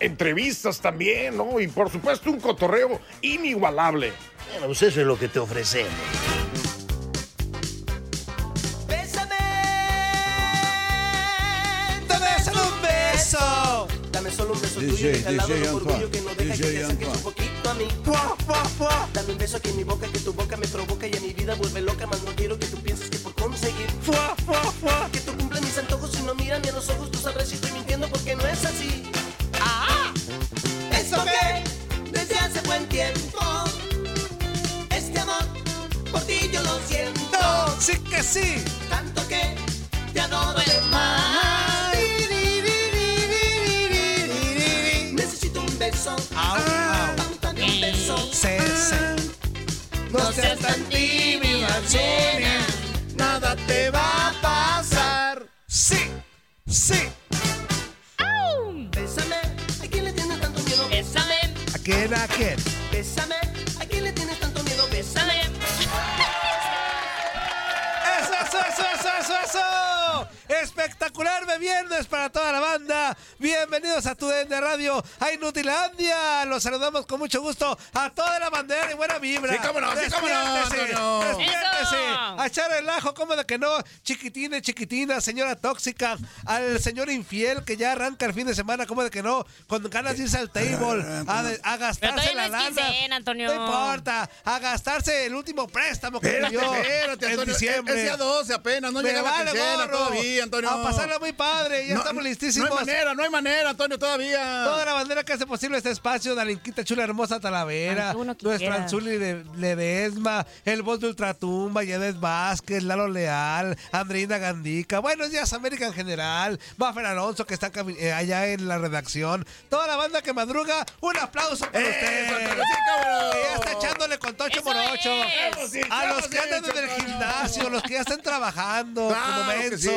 Entrevistas también, ¿no? Y por supuesto un cotorreo inigualable. Bueno, pues eso es lo que te ofrecemos. Dame solo un beso. Dame solo un beso DJ, tuyo que te al lado DJ lo orgullo Antoine, que no deja DJ que te Antoine. un poquito a mí. Fuá, fuá, fuá. Dame un beso aquí en mi boca que tu boca me provoca y a mi vida vuelve loca, más no quiero que tú pienses que por conseguir Fuá, fuá, fuá. que tú cumples mis antojos y no miras ni a los ojos, tú sabrás si estoy mintiendo porque no es así. Buen tiempo este amor por ti yo lo siento no, sí que sí. tanto que te adoro de más. Necesito un beso, au. dame un beso. Sí, sí. No seas tan tímida, Sonia. Nada te va a pasar. Sí, sí. Quién, a quién? bésame, Espectacular de viernes para toda la banda. Bienvenidos a tu de Radio, a Inutilandia. Los saludamos con mucho gusto a toda la bandera y buena vibra. Sí, cómo no, sí, cómo no, Despiértese, Antonio. despiértese. A echar el ajo, cómo de que no. Chiquitina, y chiquitina, señora tóxica. Al señor infiel que ya arranca el fin de semana, cómo de que no. Con ganas de irse al table a, de- a gastarse la no lana. quincena, Antonio. No importa. A gastarse el último préstamo que espérate, en Antonio. diciembre. Es día 12 apenas, no llega la vale quincena gorro. todavía, Antonio. A pasarla muy padre, ya No, estamos no listísimos. hay manera, no hay manera, Antonio, todavía. Toda la bandera que hace posible este espacio, Dalinquita Chula Hermosa Talavera, no nuestra. Anzuli Le- Ledesma, el voz de Ultratumba, Yedes Vázquez, Lalo Leal, Andreina Gandica, buenos días América en general, Buffer Alonso que está eh, allá en la redacción, toda la banda que madruga, un aplauso para Eso, usted. Antonio, sí, cómo no. Que ya está echándole con Tocho Eso Morocho. es. A los que andan en el gimnasio, los que ya están trabajando Claro como que mensos,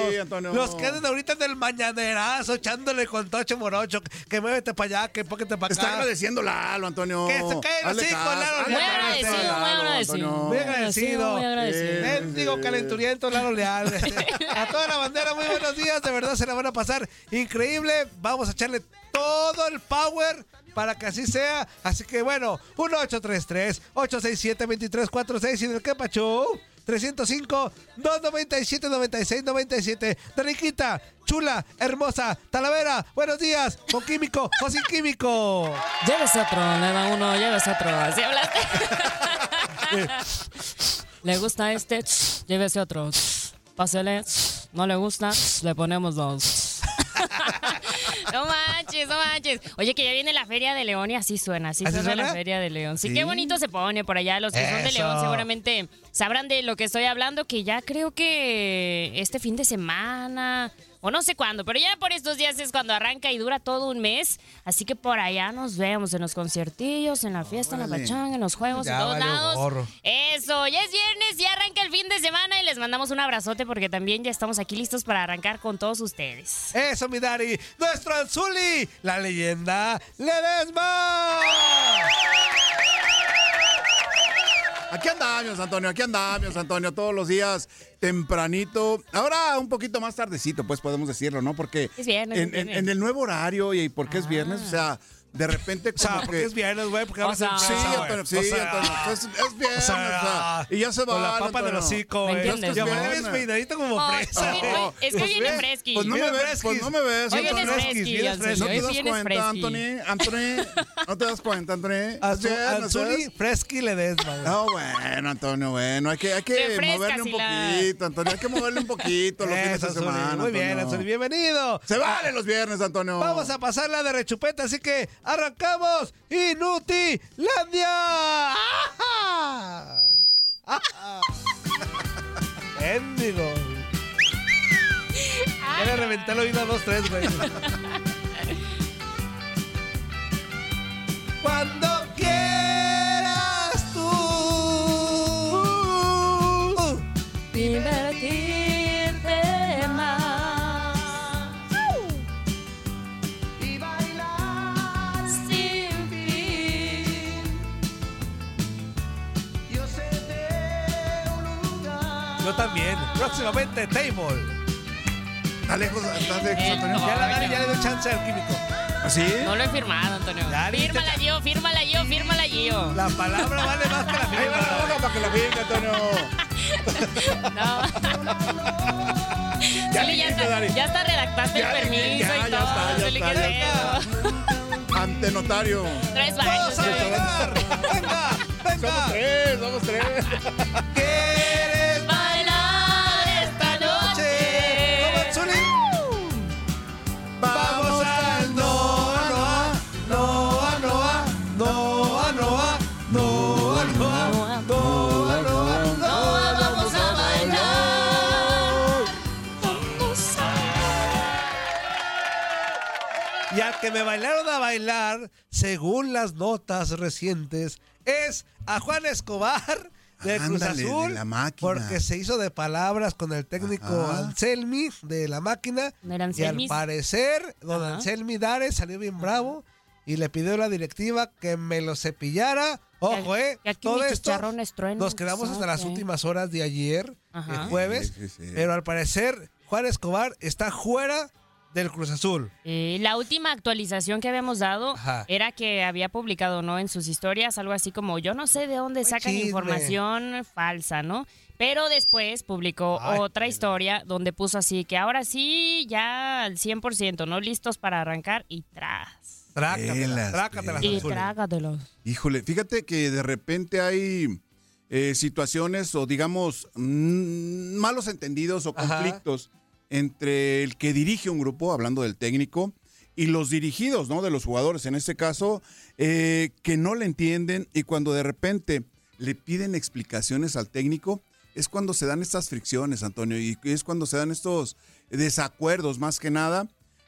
nos queden ahorita en el mañanerazo echándole con Tocho Morocho. Que muévete para allá, que póquete para acá. Está agradeciendo Lalo, Antonio. Que se cae el hocico, Lalo. Muy agradecido, muy agradecido. Muy agradecido. Muy calenturiento, Lalo Leal. A toda la bandera, muy buenos días. De verdad se la van a pasar increíble. Vamos a echarle todo el power para que así sea. Así que bueno, 1833 867 2346 y del Quepachú. 305 297 96 97. Riquita, chula, hermosa, Talavera, buenos días, con químico o sin químico. Lleves otro, le da uno, lleves otro, así hablaste. le gusta este, llévese otro. Pásele, no le gusta, le ponemos dos. no manches, no manches. Oye, que ya viene la Feria de León y así suena, así, ¿Así suena, suena? la Feria de León. Sí, Sí. qué bonito se pone por allá. Los que son de. León seguramente sabrán de lo que estoy hablando, que ya creo que este fin de semana, o no sé cuándo, pero ya por estos días es cuando arranca y dura todo un mes. Así que por allá nos vemos en los conciertillos, en la fiesta, en la pachanga, en los juegos, Ya en todos lados. gorro. Eso, ya es viernes, ya arranca el fin de semana y les mandamos un abrazote porque también ya estamos aquí listos para arrancar con todos ustedes. Eso, mi Dari. Nuestro Anzuli, la leyenda Ledesma. Aquí andamos, Antonio, aquí andamos, Antonio, todos los días tempranito. Ahora un poquito más tardecito, pues podemos decirlo, ¿no? Porque Es viernes, en, el nuevo horario y porque es Ah. viernes, o sea, de repente O sea, como porque que... es viernes, güey, porque en sea, Sí. Antonio, sí, O sea, Antonio, es, es viernes, o sea, o sea, y ya se va. Con la papa del hocico, ¿Me güey. entiendes, Y no? aparte vienes peinadito como fresa, hoy- güey. hoy- es que Pues viene ves, fresqui. Pues no me ves, pues no me ves. Hoy Vienes fresqui. ¿No te hoy das cuenta. Anthony? Anthony, ¿no te das cuenta, Anthony? ¿sabes? Fresqui Ledesma, güey. No, bueno, Antonio, bueno, hay que, hay que moverle un poquito, Antonio, hay que moverle un poquito los fines de semana. Muy bien, Antonio. Bienvenido. Se vale los viernes, Antonio. Vamos a pasarla de rechupeta, así que arrancamos Inutilandia. ¡Ah! ¡Ah! ah. Éndigo. Voy reventar la oído dos, tres, güey. Cuando quieras. Próximamente, Table. Está lejos, está lejos, Antonio. Ya, la, ya le doy chance al químico. ¿Así? No lo he firmado, Antonio. Ya, viste. Fírmala, Gio, fírmala, Gio, fírmala, Gio. La palabra vale más que la Ahí va la firma. hoja para que la firme, Antonio. No. Ya le ya, está, ya está redactaste Ya, el permiso ya, y ya todo. está, ya está, ¿qué ya pedo? Ante notario. Traes varios. ¡Vamos a Zuli. bailar! ¡Venga! Somos ¡Venga! tres, somos tres. ¿Quieres bailaron a bailar, según las notas recientes, es a Juan Escobar de Cruz Ándale, de Azul. la máquina. Porque se hizo de palabras con el técnico Ajá. Anselmi de la máquina. ¿No era y al parecer, don Ajá. Anselmi Dares salió bien bravo y le pidió a la directiva que me lo cepillara. Ojo, eh. que todo esto nos quedamos hasta las ok. últimas horas de ayer, Ajá. el jueves. Sí, sí, sí. Pero al parecer, Juan Escobar está fuera del Cruz Azul. Eh, la última actualización que habíamos dado Ajá. era que había publicado, ¿no? En sus historias algo así como, yo no sé de dónde sacan chisme. información falsa, ¿no? Pero después publicó Ay, otra historia donde puso así que ahora sí, ya al 100%, ¿no? Listos para arrancar y tras. Trácatelas, Telas, trácatelas, Y Anzuli. trágatelos. Híjole, fíjate que de repente hay eh, situaciones o digamos mm, malos entendidos o Ajá. Entre el que dirige un grupo, hablando del técnico, y los dirigidos, ¿no? De los jugadores, en este caso, eh, que no le entienden y cuando de repente le piden explicaciones al técnico, es cuando se dan estas fricciones, Antonio, y es cuando se dan estos desacuerdos más que nada.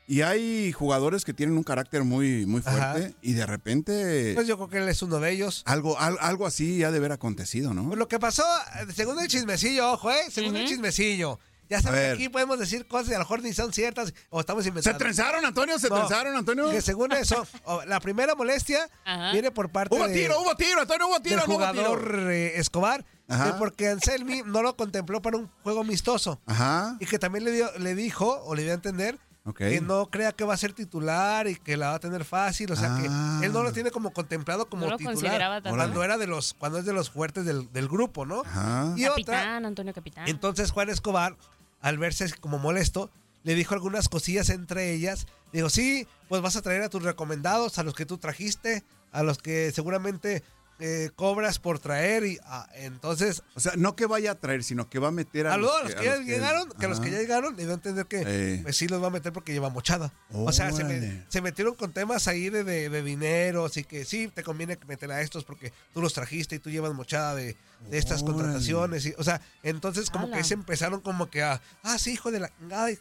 Y hay jugadores que tienen un carácter muy, muy Ajá. fuerte y de repente Pues yo creo que él es uno de ellos. algo, al- algo así ya de haber acontecido, ¿no? Pues lo que pasó, eh, según el chismecillo, ojo, ¿eh? Según el chismecillo. Ya saben A que aquí podemos decir cosas y a lo mejor ni son ciertas o estamos ¿Se inventando. trenzaron, Antonio? ¿Se No, trenzaron, Antonio? Que según eso, la primera molestia Ajá. viene por parte Hubo de- tiro, hubo tiro, Antonio, hubo tiro, del hubo jugador tiro. eh, Escobar, que porque Anselmi no lo contempló para un juego amistoso. Ajá. Y que también le, dio, le dijo, o le dio a entender, que no crea que va a ser titular y que la va a tener fácil. O sea, Ah. que él no lo tiene como contemplado como No lo titular. Cuando era de los, cuando es de los fuertes del, del grupo, ¿no? Ajá. Y otra, Capitán, Antonio Capitán. entonces Juan Escobar, al verse como molesto, le dijo algunas cosillas entre ellas. Dijo, sí, pues vas a traer a tus recomendados, a los que tú trajiste, a los que seguramente eh, cobras por traer. y ah, Entonces, O sea, no que vaya a traer, sino que va a meter a, a, los, a los que, ya los llegaron, que a los que ya llegaron, le dio a entender que Eh. pues sí los va a meter porque lleva mochada. O sea, se, me- Órale. se metieron con temas ahí de, de, de dinero, así que sí, te conviene meter a estos porque tú los trajiste y tú llevas mochada de, de estas Órale. contrataciones. Y, o sea, entonces como Ala. que se empezaron como que a, ah, sí, hijo de la... Ay,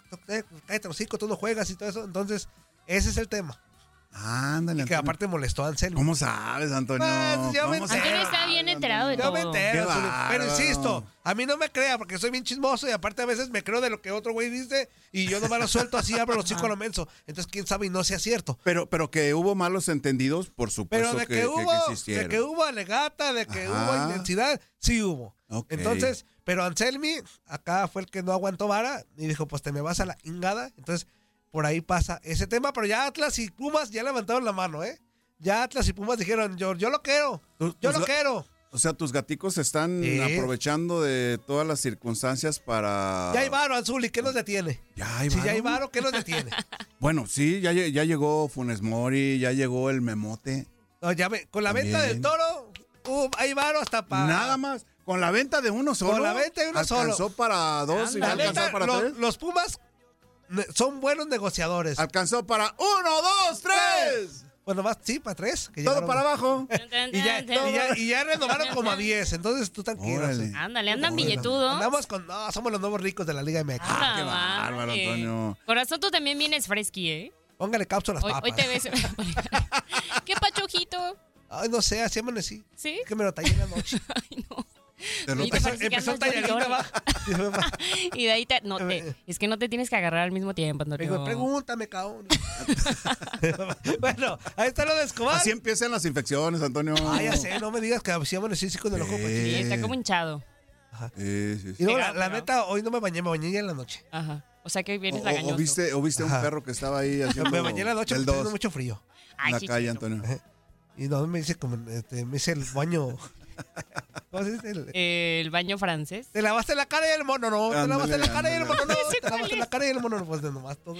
cállate los hocico, tú no juegas y todo eso. Entonces, ese es el tema. Ándale, Y que Antonio. aparte molestó a Anselmo. ¿Cómo sabes, Antonio? Pues, yo me ¿Cómo entero. Antonio está bien enterado de Yo me todo. entero, Qué Zuli, pero insisto, a mí no me crea porque soy bien chismoso y aparte a veces me creo de lo que otro güey dice y yo nomás lo suelto así, abro los a lo menso. Entonces, quién sabe y no sea cierto. Pero, pero que hubo malos entendidos, por supuesto Pero de que, que, hubo, de existieron. que hubo alegata, de que Ajá. hubo intensidad, sí hubo. Entonces, pero Anselmi, acá fue el que no aguantó vara y dijo, pues te me vas a la ingada. Entonces, por ahí pasa ese tema, pero ya Atlas y Pumas ya levantaron la mano, ¿eh? ya Atlas y Pumas dijeron, yo, yo lo quiero, yo tus lo quiero. O sea, tus gaticos están Sí. aprovechando de todas las circunstancias para. Ya hay varo, Azul, ¿y qué nos detiene? Ya hay Si ya hay varo. varo, ¿qué nos detiene? Bueno, sí, ya, ya llegó Funes Mori, ya llegó el Memote. No, ya con la venta del toro, uh, hay varo hasta para... Nada más. Con la venta de uno solo. Con la venta de uno alcanzó solo. para dos y va a alcanzar para tres. los Pumas son buenos negociadores. Alcanzó para uno, dos, tres. Bueno, más, sí, para tres. que Todo llegaron. para abajo. Y ya, y ya, y ya renovaron como a 10, entonces tú tranquilo. Órale. Ándale, andan Bueno, billetudos. Andamos con, no, somos los nuevos ricos de la Liga MX. Ah, qué bárbaro. Antonio. Corazón, tú también vienes fresqui, ¿eh? Póngale cápsulas Hoy, papas. hoy te ves. ¿Qué pachojito? Ay, no sé, así amanecí. ¿Sí? Es que me lo tallé en la noche. Ay, no. Te lo- Empezó, y abajo. De ahí te, no te, es que no te tienes que agarrar al mismo tiempo, Me Antonio. dijo, pregúntame, cabrón. bueno, ahí está lo de Escobar. Así empiezan las infecciones, Antonio. Ah, ya sé, no me digas que así amanecí sí con el ojo Sí. Está como hinchado. Sí, sí, sí. Y luego, la, la neta, hoy no me bañé, me bañé ya en la noche. Ajá. O sea que hoy vienes o- lagañoso. o viste, o viste un perro que estaba ahí haciendo Me bañé en la noche dos mucho frío. Ay, en la calle. Antonio. Y no me hice como, este, me hice el baño. ¿Cómo se dice? El- el baño francés. Te lavaste la cara y el mono, no. Te lavaste la cara y el mono, no. Te lavaste la cara y el mono, no. Pues de nomás todo.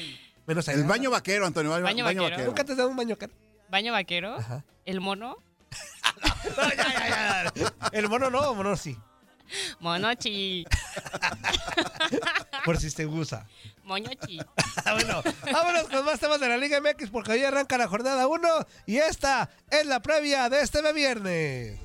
Menos allá. El baño vaquero, Antonio. Baño, Baño baño vaquero. vaquero. ¿Nunca te has dado un baño cara? Baño vaquero. Ajá. El mono. No, ya, ya, ya. El mono no, mono sí. Monochi. Por si te gusta. Moñochi. bueno, vámonos con más temas de la Liga MX porque hoy arranca la jornada 1 y esta es la previa de este viernes.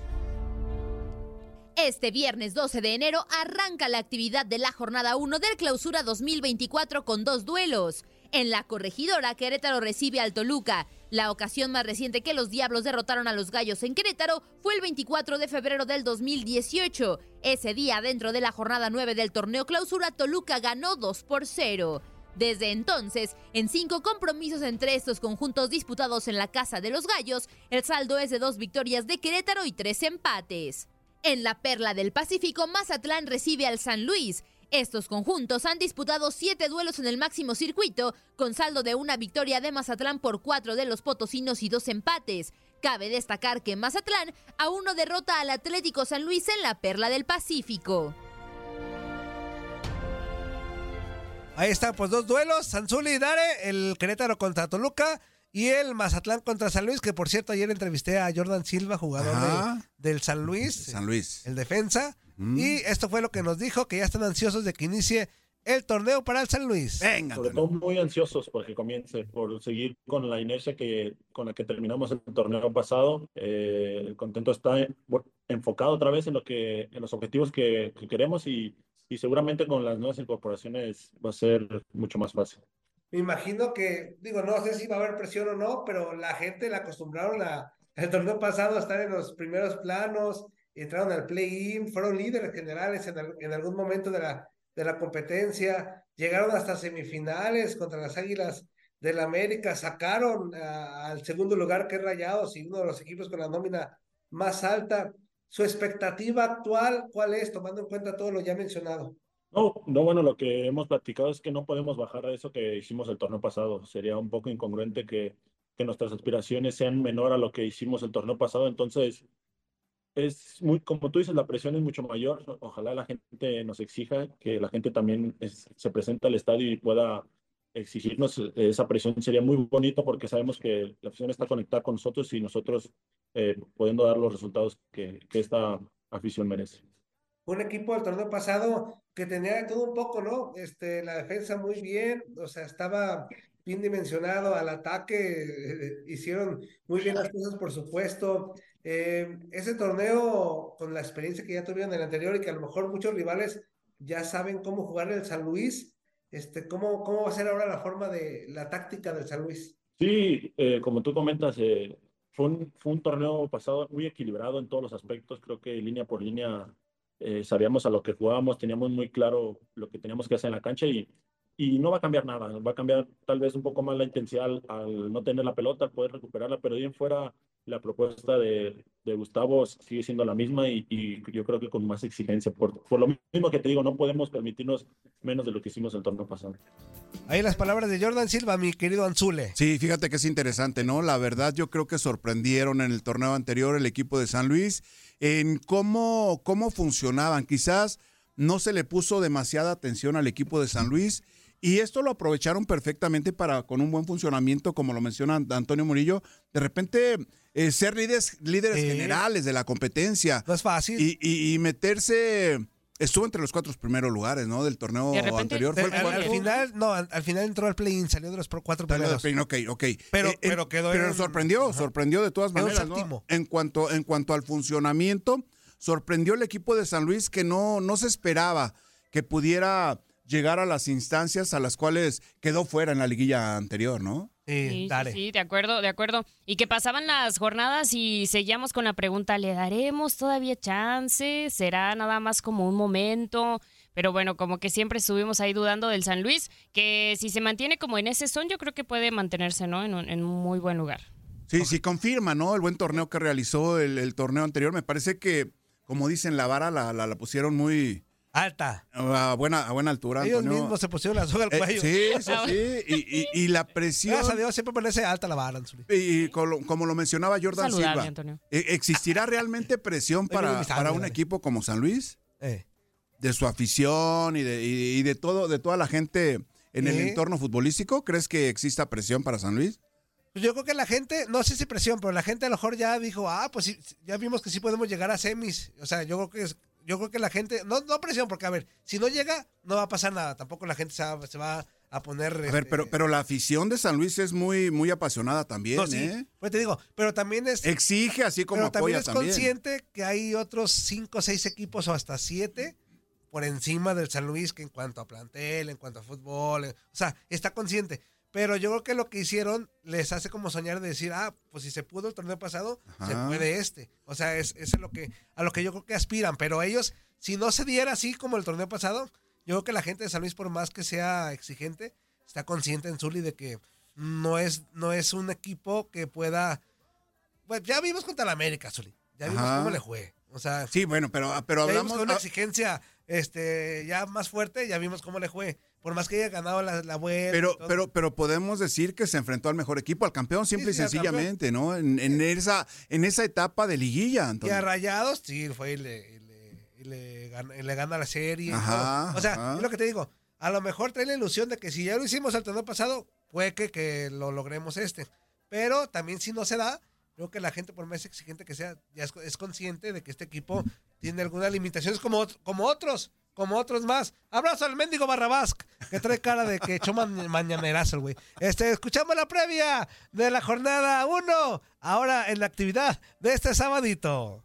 Este viernes 12 de enero arranca la actividad de la jornada 1 del Clausura 2024 con dos duelos. En la corregidora, Querétaro recibe al Toluca. La ocasión más reciente que los Diablos derrotaron a los Gallos en Querétaro fue el 24 de febrero del 2018. Ese día, dentro de la jornada 9 del torneo Clausura, Toluca ganó 2 por 0. Desde entonces, en cinco compromisos entre estos conjuntos disputados en la Casa de los Gallos, el saldo es de dos victorias de Querétaro y tres empates. En la Perla del Pacífico, Mazatlán recibe al San Luis. Estos conjuntos han disputado siete duelos en el máximo circuito, con saldo de una victoria de Mazatlán por cuatro de los potosinos y dos empates. Cabe destacar que Mazatlán aún no derrota al Atlético San Luis en la Perla del Pacífico. Ahí están, pues dos duelos, Sanzuli y Dare, el Querétaro contra Toluca y el Mazatlán contra San Luis, que por cierto ayer entrevisté a Jordan Silva, jugador de- del San Luis, San Luis. el defensa, Mm. y esto fue lo que nos dijo, que ya están ansiosos de que inicie el torneo para el San Luis. Venga, Sobre todo muy ansiosos porque comience, por seguir con la inercia que, con la que terminamos el torneo pasado. Eh, el contento está enfocado otra vez en, lo que, en los objetivos que, que queremos y, y seguramente con las nuevas incorporaciones va a ser mucho más fácil. Me imagino que, digo, no sé si va a haber presión o no, pero la gente la acostumbraron a, el torneo pasado a estar en los primeros planos, entraron al play-in, fueron líderes generales en, al- en algún momento de la, de la competencia, llegaron hasta semifinales contra las Águilas del América, sacaron a- al segundo lugar que es Rayados y uno de los equipos con la nómina más alta. Su expectativa actual, ¿cuál es, tomando en cuenta todo lo ya mencionado? No, no, bueno, lo que hemos platicado es que no podemos bajar a eso que hicimos el torneo pasado. Sería un poco incongruente que, que nuestras aspiraciones sean menor a lo que hicimos el torneo pasado. Entonces, es muy, como tú dices, la presión es mucho mayor. Ojalá la gente nos exija, que la gente también se presente al estadio y pueda exigirnos eh, esa presión. Sería muy bonito porque sabemos que la afición está conectada con nosotros y nosotros eh, pudiendo dar los resultados que, que esta afición merece. Un equipo del torneo pasado que tenía de todo un poco, ¿no? Este, la defensa muy bien, o sea, estaba bien dimensionado al ataque, hicieron muy bien las cosas, por supuesto. Eh, ese torneo, con la experiencia que ya tuvieron en el anterior y que a lo mejor muchos rivales ya saben cómo jugar el San Luis, este, ¿cómo, cómo va a ser ahora la forma de la táctica del San Luis? Sí, eh, como tú comentas, eh, fue un, fue un torneo pasado muy equilibrado en todos los aspectos. Creo que línea por línea eh, sabíamos a lo que jugábamos, teníamos muy claro lo que teníamos que hacer en la cancha y, y no va a cambiar nada. Va a cambiar tal vez un poco más la intensidad al, al no tener la pelota, al poder recuperarla, pero de ahí en fuera la propuesta de, de Gustavo sigue siendo la misma y, y yo creo que con más exigencia. Por, por lo mismo que te digo, no podemos permitirnos menos de lo que hicimos el torneo pasado. Ahí las palabras de Jordan Silva, mi querido Anzule. Sí, fíjate que es interesante, ¿no? La verdad, yo creo que sorprendieron en el torneo anterior el equipo de San Luis en cómo, cómo funcionaban. Quizás no se le puso demasiada atención al equipo de San Luis. Y esto lo aprovecharon perfectamente para, con un buen funcionamiento, como lo menciona Antonio Murillo, de repente eh, ser líderes, líderes generales de la competencia. No es fácil. Y, y- y meterse, estuvo entre los cuatro primeros lugares, ¿no? Del torneo De repente, anterior. Fue el al, final, no, al, al final entró al play-in, salió de los cuatro Salió primeros. Spain, ok, ok. Pero- pero quedó en- sorprendió, Ajá. sorprendió de todas Quedó maneras, ¿no? En cuanto, en cuanto al funcionamiento, sorprendió el equipo de San Luis que no, no se esperaba que pudiera llegar a las instancias a las cuales quedó fuera en la liguilla anterior, ¿no? Sí, Sí, sí, dale. sí, de acuerdo, de acuerdo. Y que pasaban las jornadas y seguíamos con la pregunta, ¿le daremos todavía chance? ¿Será nada más como un momento? Pero bueno, como que siempre estuvimos ahí dudando del San Luis, que si se mantiene como en ese son, yo creo que puede mantenerse, ¿no? En un, en un muy buen lugar. Sí, sí, confirma, ¿no? El buen torneo que realizó el, el torneo anterior. Me parece que, como dicen, la vara la, la, la pusieron muy Alta. a buena, a buena altura, Ellos Antonio. mismos se pusieron la soga al Eh, cuello. sí, sí, sí. Y, y- y la presión. Gracias a Dios siempre parece alta la vara, Anzuli. Y como, como lo mencionaba Jordan Saludable, Silva, Antonio. ¿e- ¿existirá realmente presión para, para un dale. equipo como San Luis? Eh. De su afición y de, y- y de todo, de toda la gente en el Sí. entorno futbolístico. ¿Crees que exista presión para San Luis? Pues yo creo que la gente, no sé si presión, pero la gente a lo mejor ya dijo, ah, pues sí, ya vimos que sí podemos llegar a semis. O sea, yo creo que es- yo creo que la gente, no, no presión, porque a ver, si no llega, no va a pasar nada. Tampoco la gente se va, se va a poner. A ver, este, pero, pero la afición de San Luis es muy, muy apasionada también, no, sí, ¿eh? pues te digo, pero también es. Exige así como pero también es también. consciente que hay otros cinco o seis equipos o hasta siete por encima del San Luis que en cuanto a plantel, en cuanto a fútbol, eh, o sea, está consciente. Pero yo creo que lo que hicieron les hace como soñar de decir, ah, pues si se pudo el torneo pasado, se puede este. O sea, es, es a lo que, a lo que yo creo que aspiran. Pero ellos, si no se diera así como el torneo pasado, yo creo que la gente de San Luis, por más que sea exigente, está consciente en Zuli de que no es, no es un equipo que pueda. Pues ya vimos contra la América, Zuli. Ya vimos Ajá. cómo le fue. O sea, Sí, bueno, pero, pero ya vimos hablamos. con una ah, exigencia este, ya más fuerte, ya vimos cómo le fue. Por más que haya ganado la, la vuelta. Pero, pero, pero podemos decir que se enfrentó al mejor equipo, al campeón, simple sí, y sencillamente, ¿no? En, en esa, en esa etapa de liguilla, Y a Antonio. Rayados, sí, fue y le, y le- y le gana, y le gana la serie. Ajá. O sea, ajá. es lo que te digo. A lo mejor trae la ilusión de que si ya lo hicimos el torneo pasado, puede que, que lo logremos este. Pero también si no se da, creo que la gente, por más exigente que sea, ya es, consciente de que este equipo tiene algunas limitaciones como, como otros, como otros más. Abrazo al mendigo Barrabás, que trae cara de que echó ma- mañanerazo güey. Este, escuchamos la previa de la jornada 1, ahora en la actividad de este sabadito.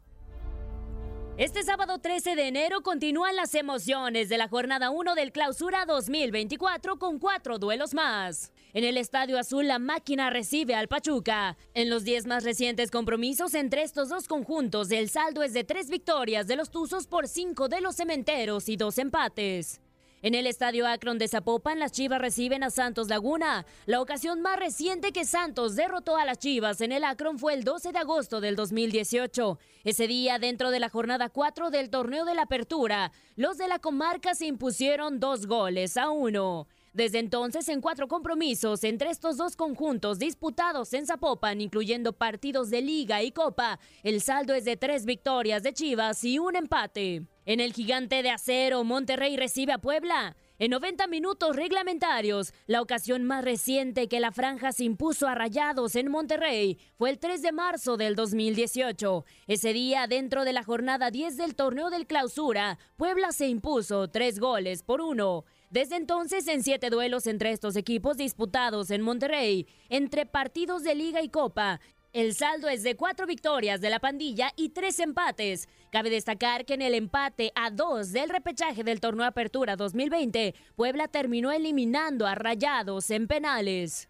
Este sábado 13 de enero continúan las emociones de la jornada 1 del Clausura 2024 con cuatro duelos más. En el Estadio Azul, la máquina recibe al Pachuca. En los 10 más recientes compromisos entre estos dos conjuntos, el saldo es de tres victorias de los Tuzos por cinco de los Cementeros y dos empates. En el Estadio Akron de Zapopan, las Chivas reciben a Santos Laguna. La ocasión más reciente que Santos derrotó a las Chivas en el Akron fue el 12 de agosto del 2018. Ese día, dentro de la jornada 4 del torneo de la Apertura, los de la comarca se impusieron dos goles a uno. Desde entonces, en cuatro compromisos entre estos dos conjuntos disputados en Zapopan, incluyendo partidos de Liga y Copa, el saldo es de tres victorias de Chivas y un empate. En el gigante de acero, Monterrey recibe a Puebla. En 90 minutos reglamentarios, la ocasión más reciente que la franja se impuso a Rayados en Monterrey fue el 3 de marzo del 2018. Ese día, dentro de la jornada 10 del torneo del clausura, Puebla se impuso tres goles por uno. Desde entonces, en siete duelos entre estos equipos disputados en Monterrey, entre partidos de Liga y Copa, el saldo es de cuatro victorias de la pandilla y tres empates. Cabe destacar que en el empate a dos del repechaje del torneo Apertura 2020, Puebla terminó eliminando a Rayados en penales.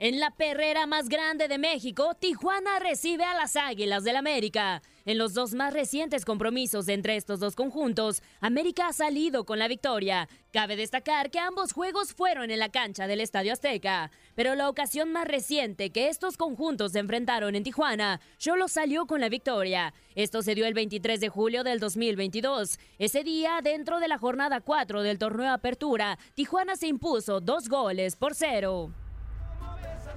En la perrera más grande de México, Tijuana recibe a las Águilas del América. En los dos más recientes compromisos entre estos dos conjuntos, América ha salido con la victoria. Cabe destacar que ambos juegos fueron en la cancha del Estadio Azteca, pero la ocasión más reciente que estos conjuntos se enfrentaron en Tijuana, solo salió con la victoria. Esto se dio el 23 de julio del 2022. Ese día, dentro de la jornada 4 del torneo Apertura, Tijuana se impuso dos goles por cero.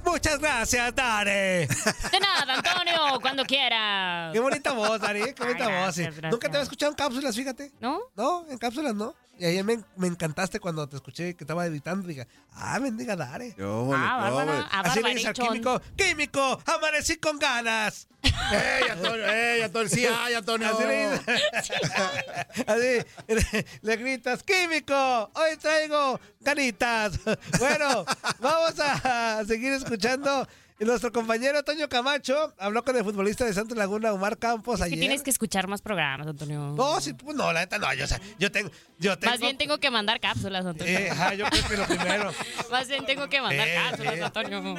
Muchas gracias, Dare. De nada, Antonio, cuando quiera. Qué bonita voz, Dari, qué bonita Ay, voz. sí. Nunca te había escuchado en cápsulas, fíjate. ¿No? No, en cápsulas no. Y ayer me, me encantaste cuando te escuché que estaba editando. Dije, ah, bendiga Dare. Yo, Ah, bárbara. vole. Ah, Así le dice al químico, químico, amanecí con ganas. ¡Ey, Antonio! ¡Ey, Antonio! ¡Sí hay, Antonio! Así le, dice. Así, le gritas, químico, hoy traigo ganitas. Bueno, vamos a seguir escuchando. Nuestro compañero Toño Camacho habló con el futbolista de Santos Laguna, Omar Campos, Es que ayer. tienes que escuchar más programas, Antonio. No, sí, pues no, la neta no, yo, o sea, yo tengo, yo tengo. Más bien tengo que mandar cápsulas, Antonio. Eh, ajá, yo creo que lo primero. Más bien tengo que mandar Eh, cápsulas, eh. Antonio.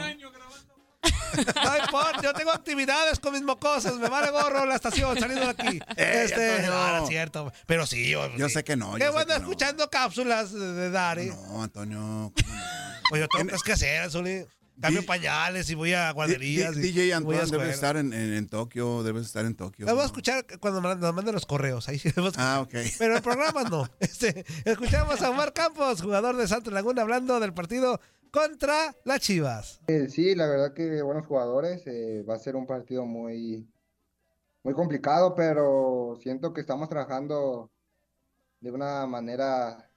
No importa, yo tengo actividades con mis mocosos, me vale gorro la estación saliendo de aquí. Eh, este, ah, no es cierto, pero sí, yo, Yo sí. sé que no. Qué bueno que no. escuchando cápsulas de, de Dari. No, Antonio. ¿cómo no? Pues yo tengo cosas que hacer, Zuli. Cambio pañales y voy a guarderías. D- y DJ voy a Antoine debe estar en, en- en Tokio, debes estar en Tokio. Vamos a escuchar cuando nos manden los correos. Ahí sí debemos Ah, ok. Pero el programa no. Este, escuchamos a Omar Campos, jugador de Santos Laguna, hablando del partido contra las Chivas. Eh, sí, la verdad que buenos jugadores. eh, va a ser un partido muy, muy complicado, pero siento que estamos trabajando de una manera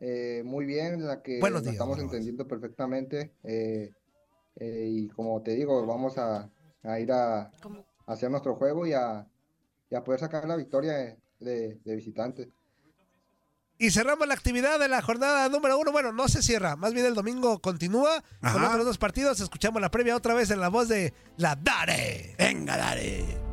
eh, muy bien, en la que Buenos nos días, estamos entendiendo perfectamente. eh, eh, y como te digo, vamos a, a ir a, a hacer nuestro juego y a, y a poder sacar la victoria de, de visitantes. Y cerramos la actividad de la jornada número uno. Bueno, no se cierra, más bien el domingo continúa con Ajá. otros dos partidos. Escuchamos la previa otra vez en la voz de la Dare. Venga, dale.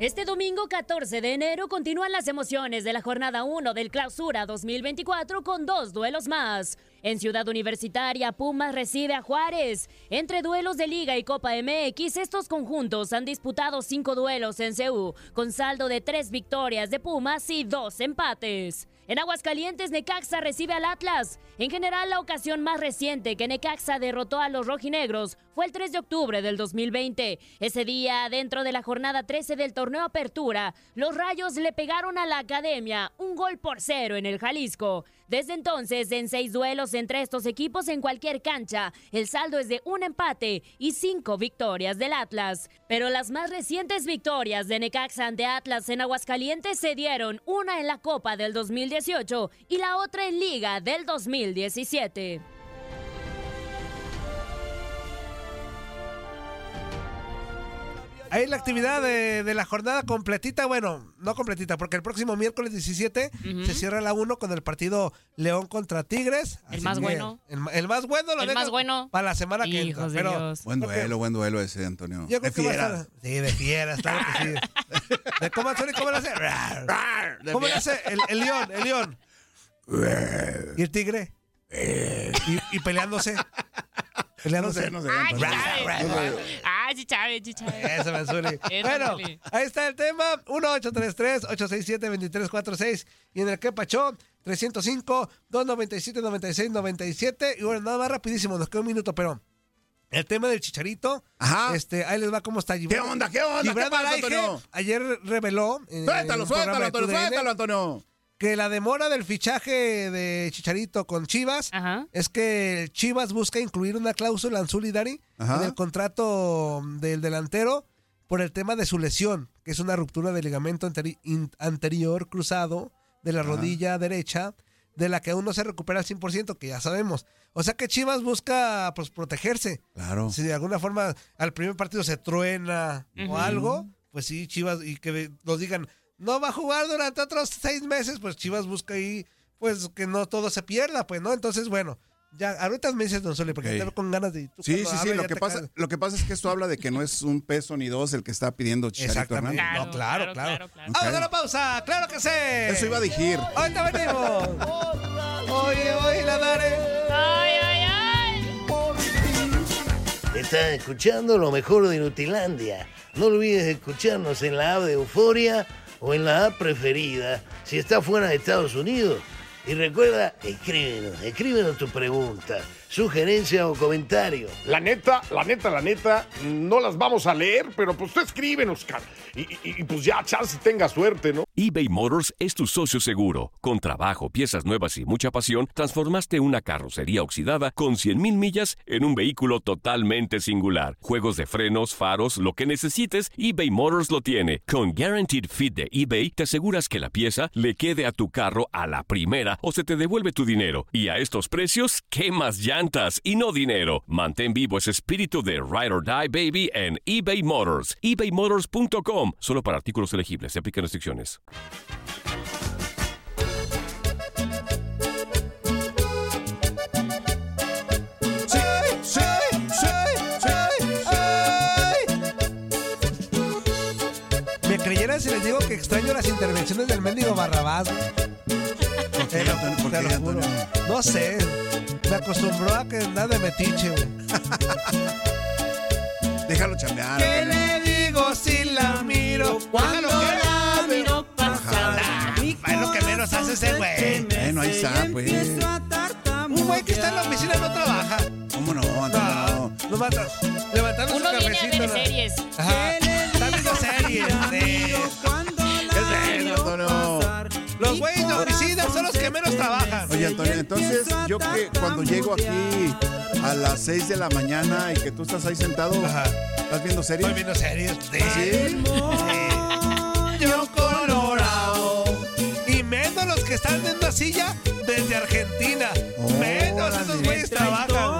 Este domingo 14 de enero continúan las emociones de la jornada 1 del Clausura 2024 con dos duelos más. En Ciudad Universitaria, Pumas recibe a Juárez. Entre duelos de Liga y Copa MX, estos conjuntos han disputado cinco duelos en CU, con saldo de tres victorias de Pumas y dos empates. En Aguascalientes, Necaxa recibe al Atlas. En general, la ocasión más reciente que Necaxa derrotó a los rojinegros fue el 3 de octubre del 2020. Ese día, dentro de la jornada 13 del torneo Apertura, los Rayos le pegaron a la Academia un gol por cero en el Jalisco. Desde entonces, en seis duelos entre estos equipos en cualquier cancha, el saldo es de un empate y cinco victorias del Atlas. Pero las más recientes victorias de Necaxa ante Atlas en Aguascalientes se dieron una en la Copa del 2018 y la otra en Liga del 2017. Ahí la actividad de, de la jornada completita, bueno, no completita, porque el próximo miércoles 17 Ujú. se cierra la 1 con el partido León contra Tigres. El más bueno. El, más bueno lo El más bueno. Para la semana que entra. Hijos de Pero Dios. Buen duelo, buen duelo ese, Antonio. yo creo De que va a fiera. estar- Sí, de fieras, claro que sí. ¿De cómo, Zuli, cómo lo hace? De ¿Cómo le fiera. hace el, el león? El león. ¿Y el tigre? Y, y peleándose. No sé, no sé. Ay, sí, Chávez, sí, Chávez. Eso, Bueno, ahí está el tema. 1-833-867-2346. Y en el que pachó, 305-297-9697. Y bueno, nada más rapidísimo, nos queda un minuto, pero el tema del chicharito. Ajá. Este, ahí les va cómo está ¿Qué onda? ¿Qué onda? Gibran ¿Qué pasa, Antonio? ayer reveló. en Suéltalo, suéltalo, Antonio, suéltalo, Antonio. Que la demora del fichaje de Chicharito con Chivas Ajá. es que Chivas busca incluir una cláusula en Solidari Ajá. en el contrato del delantero por el tema de su lesión, que es una ruptura del ligamento anteri- anterior cruzado de la Ajá. rodilla derecha, de la que aún no se recupera al 100%, que ya sabemos. O sea que Chivas busca pues, protegerse. Claro. Si de alguna forma al primer partido se truena o algo, pues sí, Chivas, y que nos digan, no va a jugar durante otros seis meses, pues Chivas busca ahí, pues que no todo se pierda, pues, ¿no? Entonces, bueno, ya, ahorita me dices, Don Sole, porque te con ganas de... tú Sí, sí, sí. Lo que, pasa, caes. lo que pasa es que esto habla de que no es un peso ni dos el que está pidiendo Chicharito Exactamente. Hernández. No, claro, claro, claro. claro, claro. Vamos a la pausa, claro que sí. Eso iba a decir. Ahorita venimos. Oye, oye, la daré. Ay, ay, ay. Estás escuchando lo mejor de Nutilandia. No olvides escucharnos en la app de Euforia o en la app preferida si estás fuera de Estados Unidos. Y recuerda, escríbenos, escríbenos tu pregunta, sugerencia o comentario. La neta, la neta, la neta, no las vamos a leer, pero pues tú escríbenos, cara. Y, y- y, pues ya, chance tenga suerte, ¿no? eBay Motors es tu socio seguro. Con trabajo, piezas nuevas y mucha pasión, transformaste una carrocería oxidada con 100.000 millas en un vehículo totalmente singular. Juegos de frenos, faros, lo que necesites, eBay Motors lo tiene. Con Guaranteed Fit de eBay, te aseguras que la pieza le quede a tu carro a la primera o se te devuelve tu dinero. Y a estos precios, ¿qué más llantas y no dinero? Mantén vivo ese espíritu de Ride or Die Baby en eBay Motors. ebaymotors.com. Solo para artículos elegibles. Se aplican restricciones. Me creyeran si les digo que extraño las intervenciones del mendigo Barrabás. Te lo- te lo juro. No sé. Me acostumbró a que andar de metiche, güey. Déjalo chambear. ¿Qué le digo si la miro cuando la miro pasar? Es lo que menos hace ese güey. Bueno, ahí está, pues. Un güey que está en la oficina no trabaja. ¿Cómo no, Antonio? No mata. Levantando Uno su viene a cafecito. ver ¿no? series. Ajá. Antonio, entonces yo que cuando llego aquí a las 6 de la mañana y que tú estás ahí sentado, ¿estás viendo series? Estoy viendo series. Sí. ¿Sí? Yo colorado. Y menos los que están en una silla desde Argentina. Menos esos güeyes trabajan.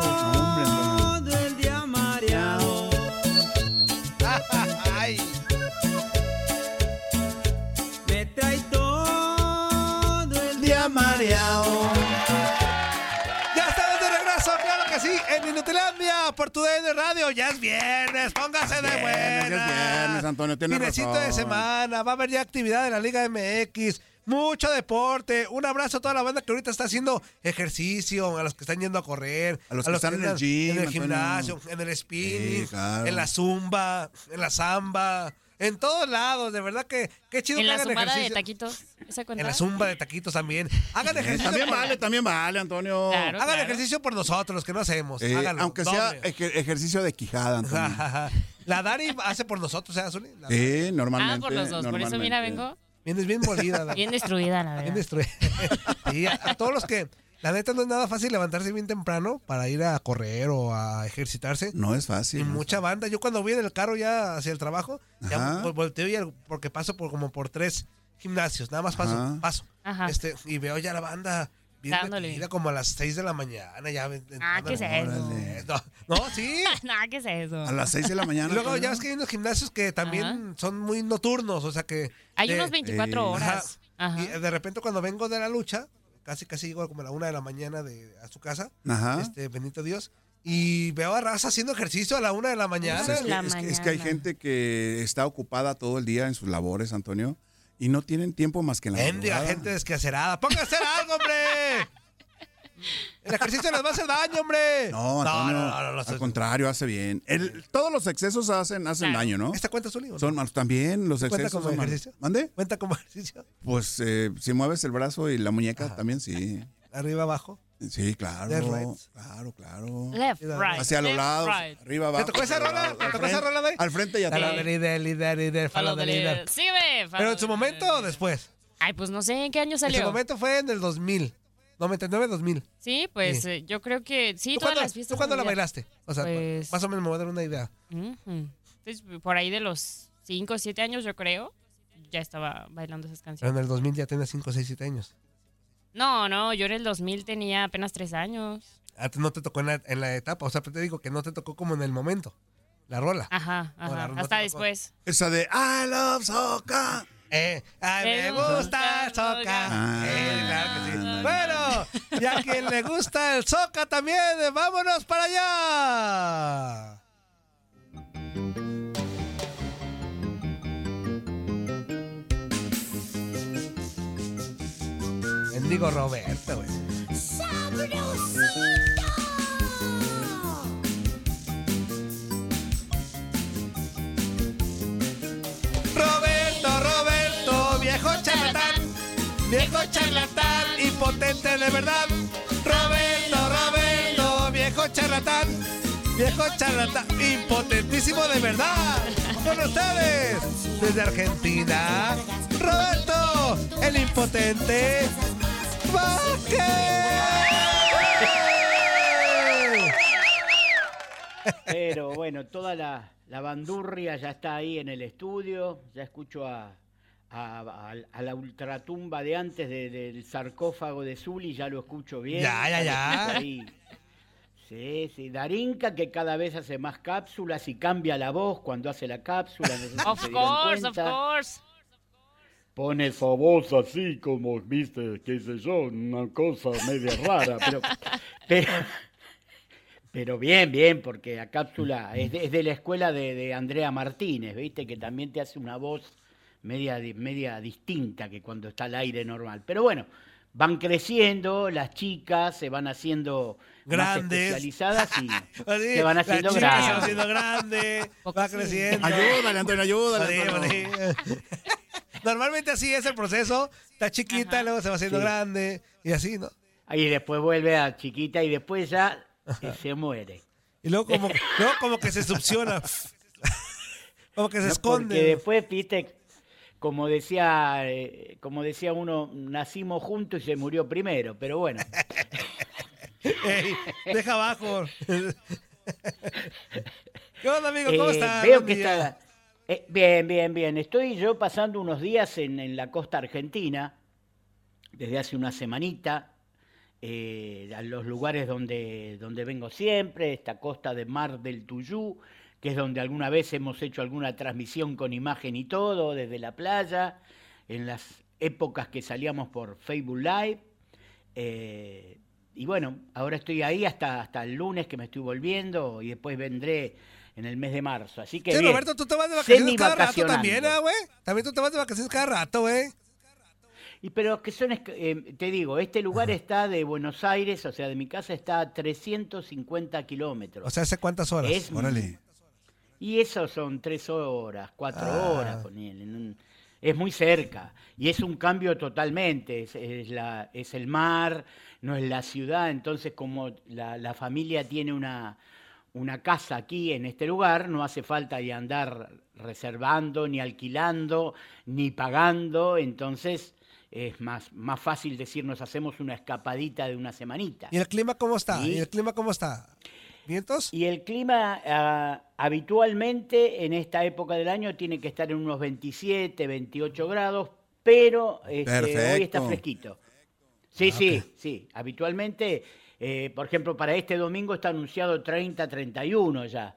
Por tu DN Radio. Ya es viernes, póngase de buena. ya es viernes, Antonio, Finecito razón. de semana, va a haber ya actividad de la Liga MX. Mucho deporte. Un abrazo a toda la banda que ahorita está haciendo ejercicio, a los que están yendo a correr, A los que están en el gym, en el Antonio. gimnasio, en el spinning, Sí, claro. en la zumba, en la samba, en todos lados. De verdad que qué chido En que la hagan zumbada de ejercicio. taquitos. ¿Esa cuenta? En la zumba de taquitos también. Hagan ejercicio. También vale, también vale, Antonio. Claro. Hagan ejercicio por nosotros, los que no hacemos. Eh, Háganlo, aunque sea doble. ejercicio de quijada, Antonio. La Dari hace por nosotros, ¿eh, Azuli? Sí, normalmente. Ah, por los dos. Por eso, mira, vengo Vienes bien molida. la- bien destruida, la bien verdad. destruida. Sí, a, a todos los que... La neta no es nada fácil levantarse bien temprano para ir a correr o a ejercitarse. No es fácil. Y no mucha banda. Yo cuando voy en el carro ya hacia el trabajo, ya Ajá. vol- volteo y el- porque paso por como por tres gimnasios. Nada más paso, Ajá. paso. Ajá. Este, y veo ya la banda bien Dándole. metida como a las 6 de la mañana. Ya, Ah, ¿qué es eso? No, no, sí. Nada, ¿qué es eso? A las 6 de la mañana. Y luego ya ves que hay unos gimnasios que también son muy nocturnos, o sea que... Hay de- unos 24 eh, horas. Ajá. Ajá. Y de repente cuando vengo de la lucha, casi casi llego como a la una de la mañana de, a su casa, Ajá. este, bendito Dios, y veo a raza haciendo ejercicio a la una de la mañana. Pues es, que, la es que- es que hay gente que está ocupada todo el día en sus labores, Antonio, y no tienen tiempo más que en la madrugada. gente desquacerada. ¡Póngase a hacer algo, hombre! El ejercicio les va a hacer daño, hombre. No, Antonio, no, no, no, no, al contrario, hace bien. El- todos los excesos hacen, hacen daño, ¿no? ¿Esta cuenta Zuli, o no? Son malos también, los ¿Cuenta excesos como son malos. ejercicio? ¿Mande? ¿Cuenta como ejercicio? Pues eh, si mueves el brazo y la muñeca también, sí. Arriba, abajo. Sí, claro. Left, right. Claro, claro. Left, right. Hacia los left, lados, right. arriba, abajo. tocó esa rola? ¿Te tocó Al esa frente- rola, güey? Al frente y Follow atrás. the leader, leader, leader, follow the leader. Sígueme. ¿Pero en su momento o después? Ay, pues no sé en qué año En su salió. momento fue en el 2000. 99, 2000. Sí, pues Sí. eh, yo creo que sí, ¿Tú todas cuándo, las fiestas. ¿tú cuándo la bailaste? O sea, Pues- más o menos me voy a dar una idea. Ujú. Entonces, por ahí de los 5 o 7 años, yo creo, ya estaba bailando esas Pero canciones. en el 2000 ya tenía 5, 6, 7 años. No, no, yo en el 2000 tenía apenas 3 años. Ah, no te tocó en la, en la etapa. O sea, te digo que no te tocó como en el momento. La rola. Ajá, No, la ajá. no Hasta después. Esa de I love soccer. Eh, a mí me gusta el soca. Ah, Eh, claro que sí. ándale. Bueno, y a quien le gusta el soca también, eh, vámonos para allá. Bendigo Roberto, güey. Viejo charlatán, impotente de verdad. Roberto, Roberto, viejo charlatán, viejo charlatán, impotentísimo de verdad. Con ustedes, desde Argentina, Roberto, el impotente. Vázquez. Pero bueno, toda la, la bandurria ya está ahí en el estudio. Ya escucho a, a, a- a la ultratumba de antes de- del sarcófago de Zuli, ya lo escucho bien. Ya, ya, ya. ahí. Sí, sí. Darinka que cada vez hace más cápsulas y cambia la voz cuando hace la cápsula. no sé si Of course, of course. Pone esa voz así como, viste, qué sé yo, una cosa media rara, pero... Pero, pero bien, bien, porque la cápsula es de, es de la escuela de, de Andrea Martínez, ¿viste? Que también te hace una voz media, di- media distinta que cuando está al aire normal. Pero bueno, van creciendo, las chicas se van haciendo más Grandes. especializadas y se van haciendo chica Se va grandes. haciendo grande, va creciendo. Ayúdale, Antonio, ayúdale. Antonio. Normalmente así es el proceso. Está chiquita, luego se va haciendo Sí. grande y así, ¿no? Y después vuelve a chiquita y después ya eh, se muere. Y luego como, luego como que se succiona. como que se No, esconde. Porque después, viste, como decía, eh, como decía uno, nacimos juntos y se murió primero, pero bueno. Ey, deja abajo. ¿Qué onda, amigo? ¿Cómo Eh, estás? Veo que está. eh, bien, bien, bien. Estoy yo pasando unos días en, en la costa argentina, desde hace una semanita, a los lugares donde, donde vengo siempre, esta costa de Mar del Tuyú, que es donde alguna vez hemos hecho alguna transmisión con imagen y todo, desde la playa, en las épocas que salíamos por Facebook Live. Eh, y bueno, ahora estoy ahí hasta, hasta el lunes que me estoy volviendo y después vendré en el mes de marzo. Así que Sí, bien, Roberto, tú te vas de vacaciones cada rato también, ¿ah, güey? También tú te vas de vacaciones cada rato, güey. Y pero que son, eh, te digo, este lugar está de Buenos Aires, o sea, de mi casa está a 350 kilómetros. O sea, ¿hace cuántas horas? Es- Órale. Y eso son tres horas, cuatro Ah. horas, en un- Es muy cerca. Y es un cambio totalmente. Es, es la, es el mar, no es la ciudad. Entonces, como la, la familia tiene una, una casa aquí en este lugar, no hace falta ya andar reservando, ni alquilando, ni pagando. Entonces, es más, más fácil decir, nos hacemos una escapadita de una semanita. ¿Y el clima cómo está? ¿Y el clima cómo está? ¿Vientos? Y el clima ah, habitualmente en esta época del año tiene que estar en unos 27, 28 grados, pero este, hoy está fresquito. Sí, Ah, sí, sí. Habitualmente, eh, por ejemplo, para este domingo está anunciado 30, 31 ya,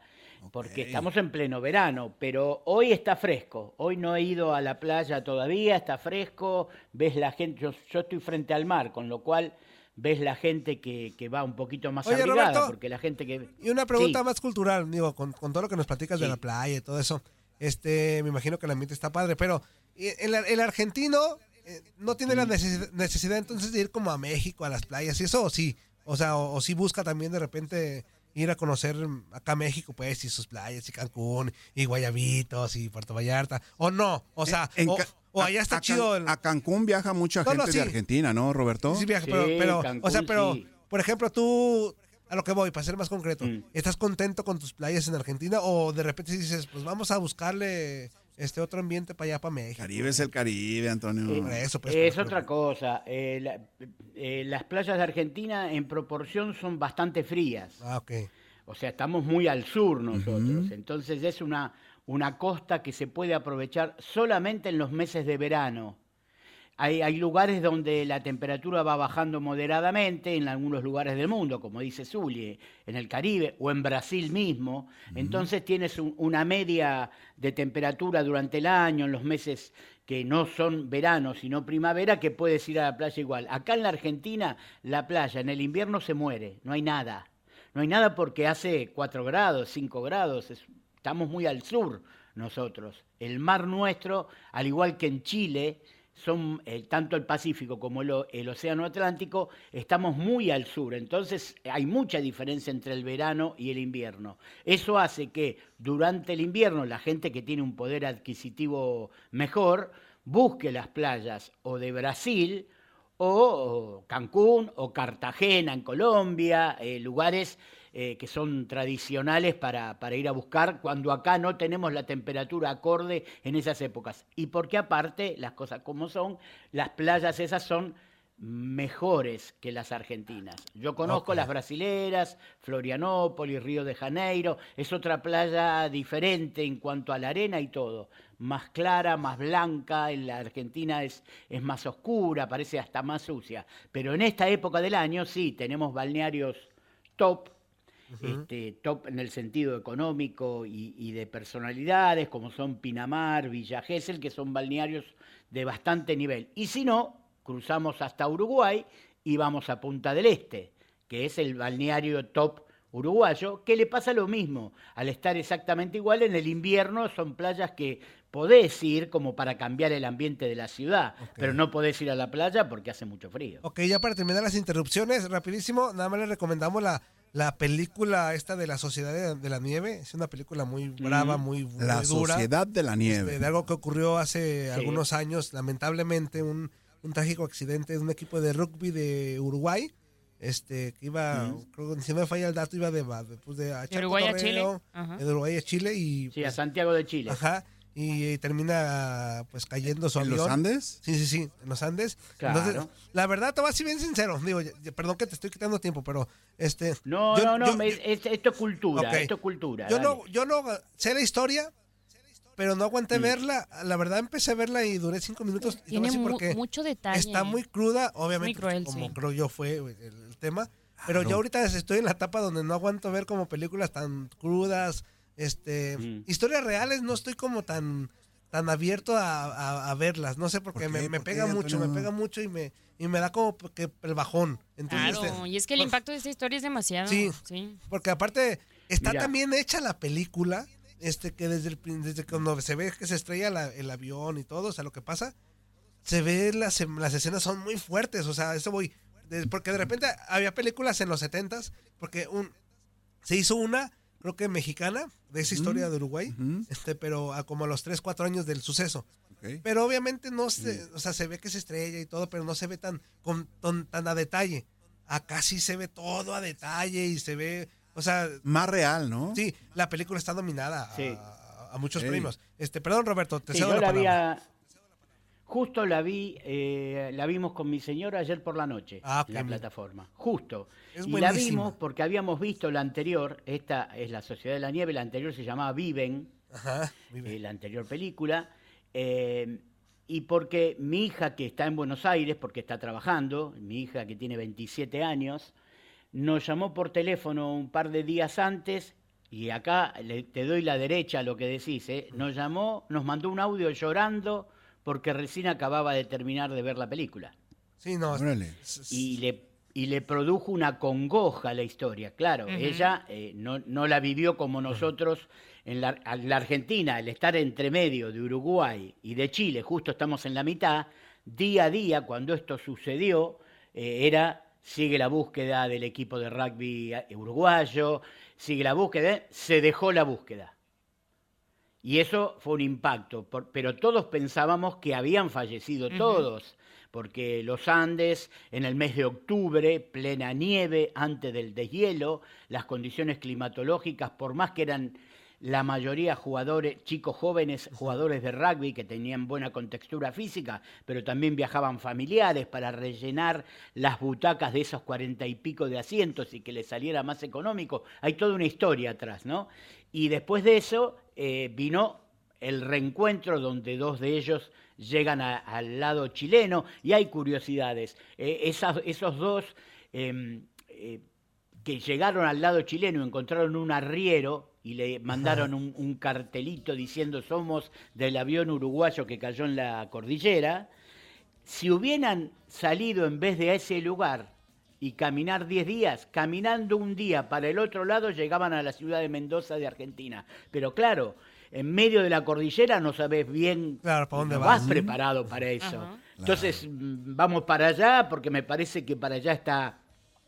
porque estamos en pleno verano, pero hoy está fresco. Hoy no he ido a la playa todavía, está fresco, ves la gente, yo, yo estoy frente al mar, con lo cual ves la gente que, que va un poquito más Oye, abrigada, Roberto, porque la gente que... Y una pregunta Sí. más cultural, digo, con, con todo lo que nos platicas de la playa y todo eso. Este, me imagino que el ambiente está padre, pero eh, el, el argentino eh, no tiene la necesi- necesidad entonces de ir como a México, a las playas y eso, o sí. O sea, o, o sí busca también de repente ir a conocer mm, acá México, pues, y sus playas, y Cancún, y Guayabitos, y Puerto Vallarta. O no, o sea, En o, allá está a chido. el- A Cancún viaja mucha No, no, gente sí. de Argentina, ¿no, Roberto? Sí, viaja, Sí, pero, pero, o sea, pero, sí. por ejemplo, tú, a lo que voy, para ser más concreto, Mm. ¿estás contento con tus playas en Argentina o de repente dices, pues vamos a buscarle este otro ambiente para allá, para México? Caribe es el Caribe, Antonio. Por eso, pues, es por- otra cosa. eh, la- eh, las playas de Argentina en proporción son bastante frías. Ah, ok. O sea, estamos muy al sur nosotros. Entonces es una, una costa que se puede aprovechar solamente en los meses de verano. Hay, hay lugares donde la temperatura va bajando moderadamente, en algunos lugares del mundo, como dice Zulie, en el Caribe o en Brasil mismo. Entonces tienes un- una media de temperatura durante el año, en los meses que no son verano, sino primavera, que puedes ir a la playa igual. Acá en la Argentina, la playa en el invierno se muere, no hay nada. No hay nada porque hace 4 grados, 5 grados, es- estamos muy al sur nosotros. El mar nuestro, al igual que en Chile, son eh, tanto el Pacífico como el, Océano Atlántico, estamos muy al sur. Entonces hay mucha diferencia entre el verano y el invierno. Eso hace que durante el invierno la gente que tiene un poder adquisitivo mejor busque las playas o de Brasil o Cancún o Cartagena en Colombia, eh, lugares eh, que son tradicionales para, para, ir a buscar cuando acá no tenemos la temperatura acorde en esas épocas. Y porque aparte, las cosas como son, las playas esas son mejores que las argentinas. Yo conozco las brasileras, Florianópolis, Río de Janeiro, es otra playa diferente en cuanto a la arena y todo, más clara, más blanca, en la Argentina es, es más oscura, parece hasta más sucia, pero en esta época del año sí, tenemos balnearios top, este, top en el sentido económico y, y de personalidades, como son Pinamar, Villa Gesell, que son balnearios de bastante nivel. Y si no, cruzamos hasta Uruguay y vamos a Punta del Este, que es el balneario top uruguayo, que le pasa lo mismo. Al estar exactamente igual, en el invierno son playas que podés ir como para cambiar el ambiente de la ciudad, pero no podés ir a la playa porque hace mucho frío. Ok, ya para terminar las interrupciones, rapidísimo, nada más le recomendamos la, la película esta de la Sociedad de, de la Nieve. Es una película muy brava, muy, muy La dura. Sociedad de la Nieve. Este, de algo que ocurrió hace Sí. algunos años, lamentablemente, un, un trágico accidente de un equipo de rugby de Uruguay. Este, que iba, creo que si no me falla el dato, iba de, pues, de a echar Uruguay a cotorreo, Chile. Ajá. De Uruguay a Chile y. Sí, a pues, Santiago de Chile. Ajá. Y, termina pues cayendo su ¿En los avión. Andes? Sí, sí, sí, en los Andes. Claro. Entonces, la verdad, te voy a ser bien sincero. Digo, perdón que te estoy quitando tiempo, pero este. No, yo- no, no, yo- me- es- esto es cultura, esto es cultura. Yo dale. no, yo no sé la historia, pero no aguanté verla. La verdad, empecé a verla y duré cinco minutos. y Tiene decir mu- por qué. mucho detalle. Está muy cruda, obviamente, Muy cruel, como sí. creo yo fue el, el tema. Pero yo ahorita estoy en la etapa donde no aguanto ver como películas tan crudas, este, Mm. historias reales, no estoy como tan tan abierto a, a- a verlas, no sé por qué, ¿Por me, me ¿Por pega qué, mucho, me pega mucho y me y me da como que el bajón. Entonces, Claro, este, y es que el por- impacto de esta historia es demasiado. Sí. sí. porque aparte está Mira. también hecha la película, este que desde el desde cuando se ve que se estrella la- el avión y todo, o sea, lo que pasa, se ve las em- las escenas son muy fuertes, o sea, eso voy de- porque de repente había películas en los 70s, porque un se hizo una creo que mexicana de esa historia de Uruguay, este pero a como a los 3, 4 años del suceso. Pero obviamente no se, o sea, se ve que se estrella y todo, pero no se ve tan, con, ton- tan a detalle. Acá sí se ve todo a detalle y se ve, o sea, Más real, ¿no? sí, la película está nominada a, Sí. a muchos premios. Este, perdón Roberto, te Sí, cedo yo la la palabra. vi a- Justo la vi, eh, la vimos con mi señora ayer por la noche, Ah, en la plataforma. Justo. Es y la vimos porque habíamos visto la anterior, esta es la Sociedad de la Nieve, la anterior se llamaba Viven, Ajá, eh, la anterior película, eh, y porque mi hija que está en Buenos Aires, porque está trabajando, mi hija que tiene 27 años, nos llamó por teléfono un par de días antes, y acá le- te doy la derecha a lo que decís, ¿eh? nos llamó, nos mandó un audio llorando porque recién acababa de terminar de ver la película Sí, no, Órale. y le, y le produjo una congoja a la historia. Claro, ella eh, no, no la vivió como nosotros en la Argentina, el estar entre medio de Uruguay y de Chile, justo estamos en la mitad, día a día, cuando esto sucedió, eh, era, sigue la búsqueda del equipo de rugby eh, uruguayo, sigue la búsqueda, se dejó la búsqueda. Y eso fue un impacto, por- pero todos pensábamos que habían fallecido todos, porque los Andes en el mes de octubre, plena nieve, antes del deshielo, las condiciones climatológicas, por más que eran la mayoría jugadores, chicos jóvenes, jugadores de rugby que tenían buena contextura física, pero también viajaban familiares para rellenar las butacas de esos cuarenta y pico de asientos y que les saliera más económico. Hay toda una historia atrás, ¿no? Y después de eso eh, vino el reencuentro donde dos de ellos llegan al lado chileno y hay curiosidades. Eh, esos dos em, eh, que llegaron al lado chileno encontraron un arriero y le mandaron un, un cartelito diciendo somos del avión uruguayo que cayó en la cordillera. Si hubieran salido en vez de a ese lugar y caminar 10 días, caminando un día para el otro lado llegaban a la ciudad de Mendoza de Argentina. Pero claro, en medio de la cordillera no sabes bien, Claro, ¿para dónde no vas? vas preparado para eso. Ajá. Entonces mm, vamos para allá porque me parece que para allá está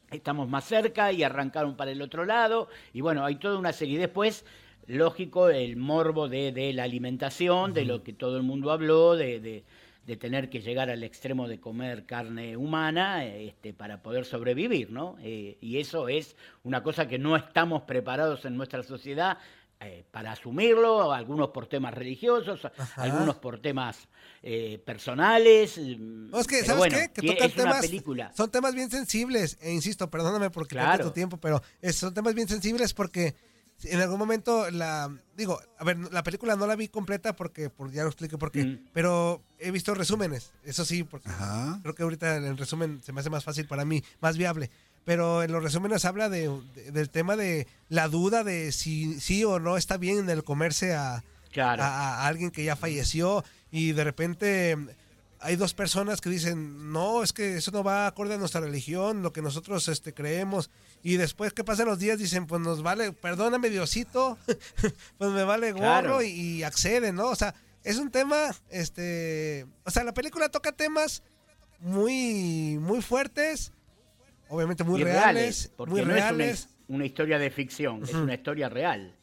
estamos más cerca y arrancaron para el otro lado y bueno, hay toda una serie. Después, lógico, el morbo de, de la alimentación, de lo que todo el mundo habló, de, de- de tener que llegar al extremo de comer carne humana este, para poder sobrevivir, ¿no? Eh, y eso es una cosa que no estamos preparados en nuestra sociedad eh, para asumirlo, algunos por temas religiosos, algunos por temas eh, personales. No, es que, ¿sabes bueno, qué? Que tocan es una temas, película. son temas bien sensibles, e insisto, perdóname porque Claro. tu tiempo, pero es- son temas bien sensibles porque en algún momento la, digo, a ver, la película no la vi completa porque, por, ya lo expliqué por qué, Mm. pero he visto resúmenes, eso sí, porque creo que ahorita en el resumen se me hace más fácil para mí, más viable. Pero en los resúmenes habla de, de- del tema de la duda de si sí o no está bien en el comerse a, Claro. a, a alguien que ya falleció y de repente hay dos personas que dicen, no, es que eso no va acorde a nuestra religión, lo que nosotros este, creemos. Y después que pasan los días dicen, pues nos vale, perdóname Diosito, pues me vale gorro Claro. y, y acceden, ¿no? O sea, es un tema, este, o sea, la película toca temas muy, muy fuertes, obviamente muy reales, porque muy no reales. es una, una historia de ficción, es una historia real.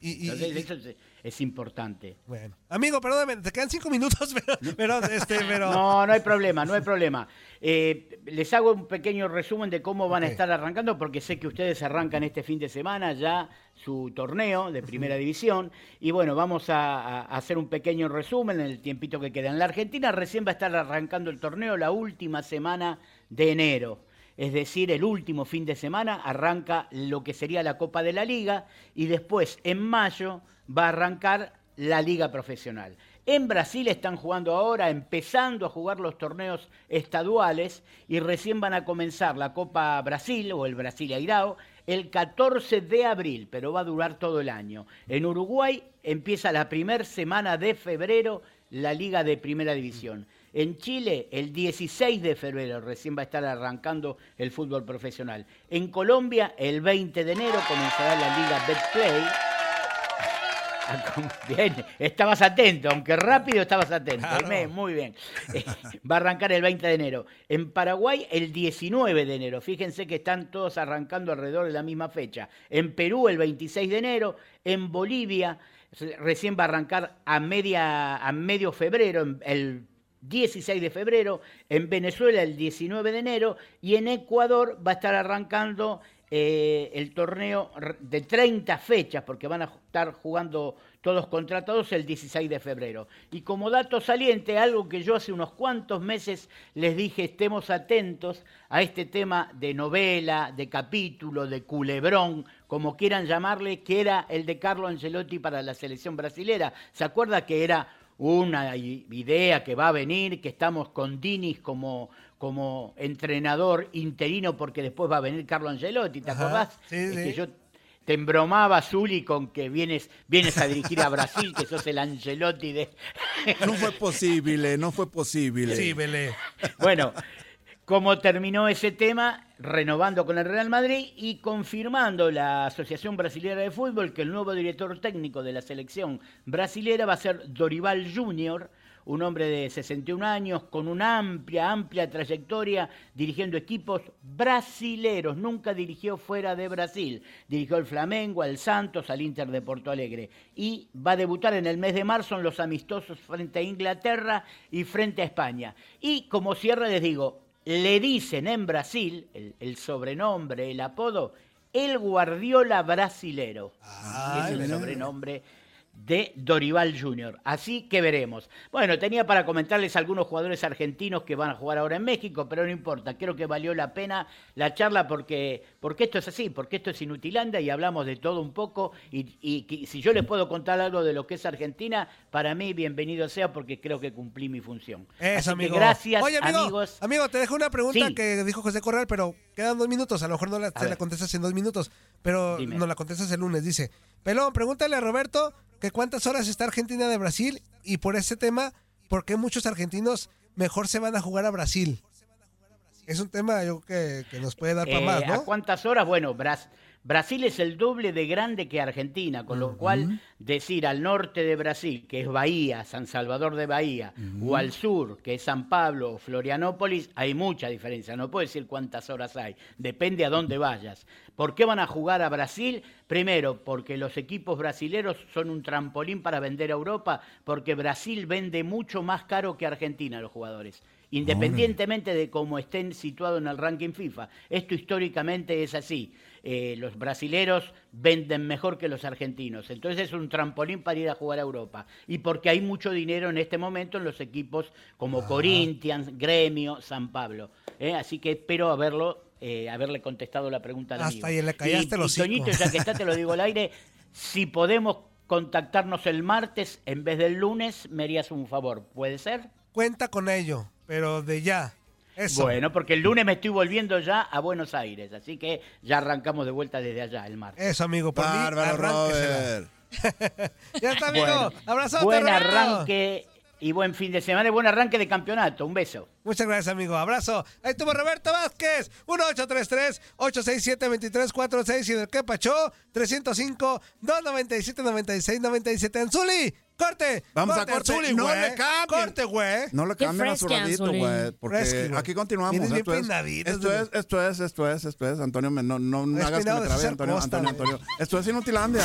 Y- y- Entonces, y- eso es, importante. Bueno, amigo, perdóname, te quedan cinco minutos, pero, pero, este, pero... No, no hay problema, no hay problema. Eh, les hago un pequeño resumen de cómo van a estar arrancando, porque sé que ustedes arrancan este fin de semana ya su torneo de primera división. Y bueno, vamos a, a hacer un pequeño resumen en el tiempito que queda. En la Argentina recién va a estar arrancando el torneo la última semana de enero. Es decir, el último fin de semana arranca lo que sería la Copa de la Liga y después en mayo va a arrancar la Liga Profesional. En Brasil están jugando ahora, empezando a jugar los torneos estaduales y recién van a comenzar la Copa Brasil o el Brasileirao el 14 de abril, pero va a durar todo el año. En Uruguay empieza la primera semana de febrero la Liga de Primera División. En Chile, el 16 de febrero recién va a estar arrancando el fútbol profesional. En Colombia, el 20 de enero comenzará la Liga Betplay. Bien, estabas atento, aunque rápido estabas atento. Muy bien. Eh, Va a arrancar el 20 de enero. En Paraguay, el 19 de enero. Fíjense que están todos arrancando alrededor de la misma fecha. En Perú, el 26 de enero. En Bolivia, re- recién va a arrancar a, media, a medio febrero, el 16 de febrero. En Venezuela, el 19 de enero. Y en Ecuador va a estar arrancando eh, el torneo de 30 fechas, porque van a estar jugando todos contra todos el 16 de febrero. Y como dato saliente, algo que yo hace unos cuantos meses les dije, estemos atentos a este tema de novela, de capítulo, de culebrón, como quieran llamarle, que era el de Carlo Ancelotti para la selección brasilera. ¿Se acuerda que era una idea que va a venir, que estamos con Dinis como, como entrenador interino porque después va a venir Carlo Ancelotti, ¿te Ajá, acordás? sí, Es sí. que yo te embromaba, Zuli, con que vienes, vienes a dirigir a Brasil, que sos el Ancelotti de... No fue posible, no fue posible. Sí, Belé. Bueno, ¿cómo terminó ese tema? Renovando con el Real Madrid y confirmando la Asociación Brasilera de Fútbol que el nuevo director técnico de la selección brasilera va a ser Dorival Junior, un hombre de 61 años con una amplia, amplia trayectoria dirigiendo equipos brasileros. Nunca dirigió fuera de Brasil. Dirigió al Flamengo, al Santos, al Inter de Porto Alegre. Y va a debutar en el mes de marzo en los amistosos frente a Inglaterra y frente a España. Y como cierre les digo, le dicen en Brasil, el, el sobrenombre, el apodo, el Guardiola brasilero. Ah, es el sobrenombre de Dorival Junior. Así que veremos. Bueno, tenía para comentarles algunos jugadores argentinos que van a jugar ahora en México, pero no importa. Creo que valió la pena la charla porque, porque esto es así, porque esto es Inutilanda y hablamos de todo un poco. Y, si yo les puedo contar algo de lo que es Argentina, para mí bienvenido sea porque creo que cumplí mi función. Eso, Así que gracias, Oye, amigo, amigos. Amigo, te dejo una pregunta Sí. que dijo José Corral, pero quedan dos minutos. A lo mejor no la, se la contestas en dos minutos, pero no la contestas el lunes. Dice, Pelón, pregúntale a Roberto que cuántas horas está Argentina de Brasil y por ese tema, ¿por qué muchos argentinos mejor se van a jugar a Brasil? Es un tema yo que, que nos puede dar para Eh, más, ¿A ¿no? cuántas horas? Bueno, Bras- Brasil es el doble de grande que Argentina, con lo cual decir al norte de Brasil, que es Bahía, San Salvador de Bahía, o al sur, que es San Pablo o Florianópolis, hay mucha diferencia. No puedo decir cuántas horas hay, depende a dónde vayas. ¿Por qué van a jugar a Brasil? Primero, porque los equipos brasileros son un trampolín para vender a Europa, porque Brasil vende mucho más caro que Argentina los jugadores independientemente de cómo estén situados en el ranking FIFA. Esto históricamente es así. Eh, los brasileros venden mejor que los argentinos. Entonces es un trampolín para ir a jugar a Europa. Y porque hay mucho dinero en este momento en los equipos como Corinthians, Gremio, San Pablo. ¿eh? Así que espero haberlo, eh, haberle contestado la pregunta al Hasta ahí le callaste y, el y. Toñito, ya que está, te lo digo al aire, si podemos contactarnos el martes en vez del lunes, me harías un favor. ¿Puede ser? Cuenta con ello, pero de ya. Eso. Bueno, porque el lunes me estoy volviendo ya a Buenos Aires, así que ya arrancamos de vuelta desde allá el martes. Eso, amigo, por mí, Bárbaro, arránquesela. Robert. Ya está, amigo. Bueno, Abrazote, buen Roberto. arranque y buen fin de semana y buen arranque de campeonato. Un beso. Muchas gracias, amigo. Abrazo. Ahí estuvo Roberto Vázquez. 1833-867-2346. Y en el que pachó, 305-297-9697. Anzuli, corte. Vamos a corte. Anzuli, No güey. le cambien. Corte, güey. No le cambien a su Anzuli. güey. Porque Fresqui, güey. aquí continuamos. Vienes bien Esto es, peinadito, esto es, esto es, esto es, esto es, Antonio, me- no, no, no hagas que me de trabe, Antonio, Costa, Antonio. Antonio. Esto es Inutilandia.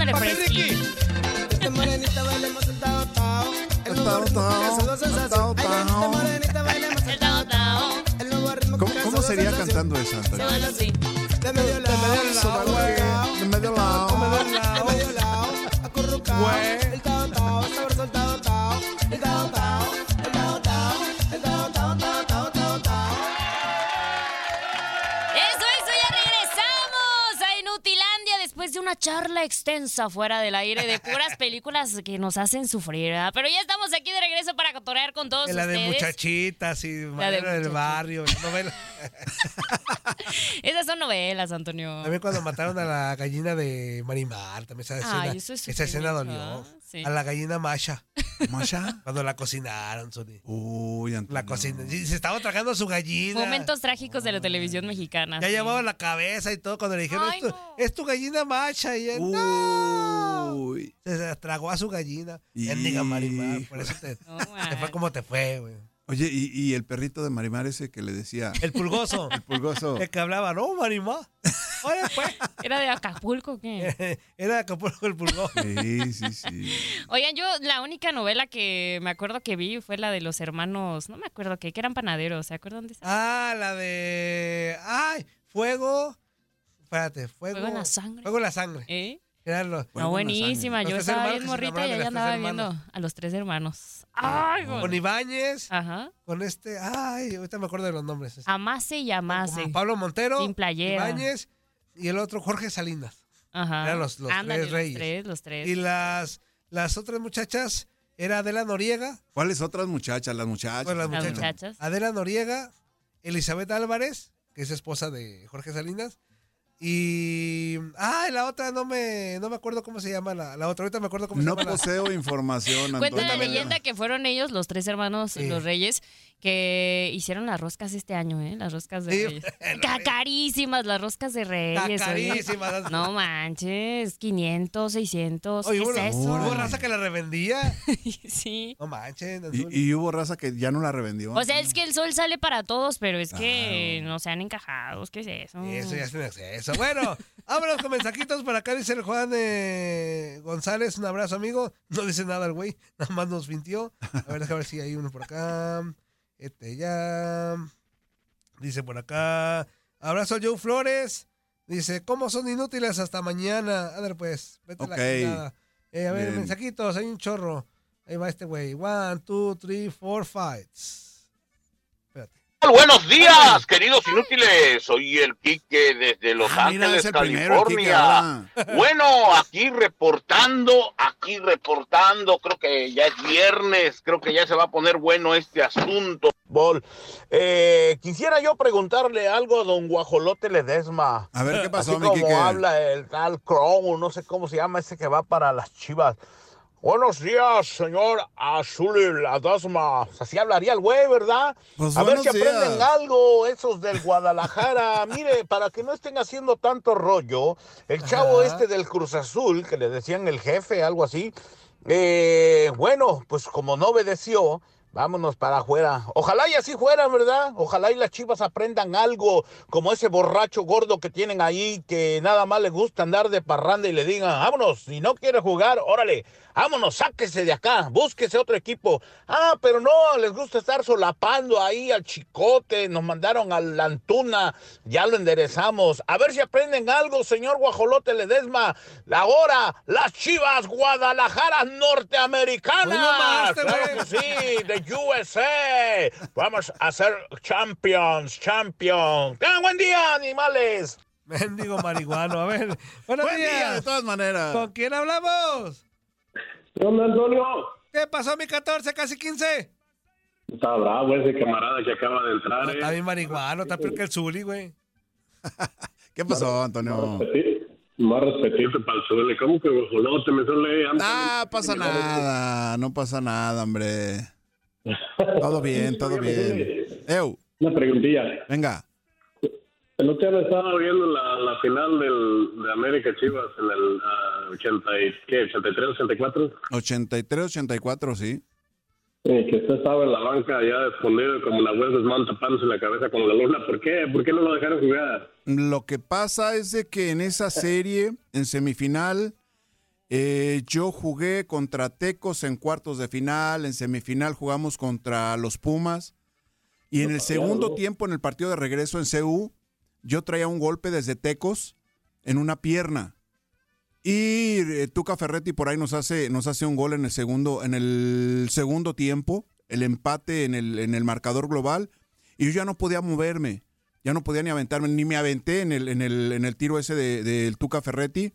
Ándale. El tao tao. ¿Cómo, cómo sería cantando esa, Se Antonio? baila así. De medio lado. De medio lado. De medio lado. Charla extensa fuera del aire de puras películas que nos hacen sufrir, ¿verdad? Pero ya estamos aquí de regreso para cotorear con todos En la de ustedes. muchachitas y La de Madera del. Barrio. novela. Esas son novelas, Antonio. También cuando mataron a la gallina de Marimar, también esa escena, Ay, eso es esa escena dolió. Sí. A la gallina Masha, ¿Masha? cuando la cocinaron, Sony. Uy, Antonio. La cocina. y Se estaba tragando su gallina. Momentos trágicos de la televisión mexicana. Ya sí. llevaba la cabeza y todo cuando le dijeron, Ay, es, tu, no. es tu gallina Masha. Y él, Uy. se, se tragó a su gallina. Y- Mendiga Marimar, por eso te, No, te fue como te fue, güey. Oye, y, y el perrito de Marimar ese que le decía, El pulgoso. el pulgoso. el que hablaba, no, Marimar. Oye, pues. ¿Era de Acapulco o qué? Era de Acapulco el pulgoso. Sí, sí, sí. Oigan, yo la única novela que me acuerdo que vi fue la de los hermanos, no me acuerdo qué, que eran panaderos, ¿se acuerdan de esa? Ah, la de. ¡Ay! Fuego. Espérate, fuego. Fuego en la sangre. Fuego en la sangre. ¿Eh? Eran los. No, buenísima. Yo estaba hermanos bien morrita y las andaba viendo a los tres hermanos. Ay, Con güey. Ibáñez. Ajá. Con este. Ay, ahorita me acuerdo de los nombres. Amase y amase. Con Pablo Montero. Sin playera. Ibáñez. Y el otro, Jorge Salinas. Ajá. Eran los- los Ándale, tres reyes. Los tres, los tres. Y las, las otras muchachas era Adela Noriega. ¿Cuáles otras muchachas? Las muchachas. Bueno, las Las muchachas. muchachas. Adela Noriega, Elizabeth Álvarez, que es esposa de Jorge Salinas. Y. Ah, la otra no me, no me acuerdo cómo se llama la, la otra. Ahorita me acuerdo cómo No se llama. la- poseo información, Cuenta la leyenda que fueron ellos, los tres hermanos, Sí. los reyes, que hicieron las roscas este año, ¿eh? Las roscas de Sí, reyes. las roscas de reyes. oye. Carísimas. No manches, 500, 600. Oye, ¿Qué hubo, es eso? hubo raza que la revendía. sí. No manches. Y, y hubo raza que ya no la revendió. O sea, es que el sol sale para todos, pero es que no sean encajados. ¿Qué es eso? Eso ya es en exceso. Bueno, vámonos con mensajitos. Por acá dice el Juan eh, González. Un abrazo, amigo. No dice nada el güey. Nada más nos fintió. A ver, déjame ver si hay uno por acá. Este ya. Dice por acá. Abrazo Joe Flores. Dice, ¿cómo son inútiles hasta mañana? A ver, pues, vete la. Eh, a ver, Bien. mensajitos, hay un chorro. Ahí va este güey. One, two, three, four fights. Buenos días, queridos inútiles. Soy el Quique desde Los Ah, Ángeles, primero, California. Bueno, aquí reportando, aquí reportando. Creo que ya es viernes, creo que ya se va a poner bueno este asunto. Bol. Eh, quisiera yo preguntarle algo a don Guajolote Ledesma. A ver, ¿qué pasó, Así mi como Quique? habla el tal Crow, no sé cómo se llama ese que va para las chivas. Buenos días, señor Azul Ledesma. Así hablaría el güey, ¿verdad? Pues a ver si aprenden algo esos del Guadalajara. Mire, para que no estén haciendo tanto rollo, el chavo Ajá. este del Cruz Azul, que le decían el jefe, algo así, eh, bueno, pues como no obedeció, vámonos para afuera. Ojalá y así fuera, ¿verdad? Ojalá y las chivas aprendan algo, como ese borracho gordo que tienen ahí, que nada más le gusta andar de parranda y le digan, vámonos, si no quiere jugar, órale, vámonos, sáquese de acá, búsquese otro equipo. Ah, pero no, les gusta estar solapando ahí al chicote, nos mandaron a la Antuna, ya lo enderezamos. A ver si aprenden algo, señor Guajolote Ledesma. Ahora, las chivas Guadalajara norteamericanas. Claro güey. que sí, de USA. Vamos a ser champions, champions. Tengan buen día, animales. Mendigo marihuano. A ver, buenos Buen día, días. de todas maneras. ¿Con quién hablamos? ¿Qué onda, Antonio? ¿Qué pasó, mi 14, casi 15? Está bravo ese camarada que acaba de entrar, No, eh. está bien marihuano, está peor que el Zuli, güey. ¿Qué pasó, Antonio? Más respetito para el suele. ¿Cómo que guajolote me suele? Ah, pasa nada, no pasa nada, hombre. Todo bien, todo bien. Eu, Una preguntilla. venga. ¿No te han estado viendo la, la final del, de América Chivas en el ah, 80 y, ¿qué? 83, 84? 83-84, sí. Eh, que usted estaba en la banca ya escondido como la web desmán tapándose la cabeza con la luna. ¿Por qué? ¿Por qué no lo dejaron jugar? Lo que pasa es de que en esa serie, en semifinal, eh, yo jugué contra Tecos en cuartos de final, en semifinal jugamos contra los Pumas, y en el segundo tiempo, en el partido de regreso en CU, yo traía un golpe desde Tecos en una pierna. Y eh, Tuca Ferretti por ahí nos hace, nos hace un gol en el segundo, en el segundo tiempo, el empate en el, en el marcador global, y yo ya no podía moverme, ya no podía ni aventarme, ni me aventé en el, en el, en el tiro ese de- Tuca Ferretti,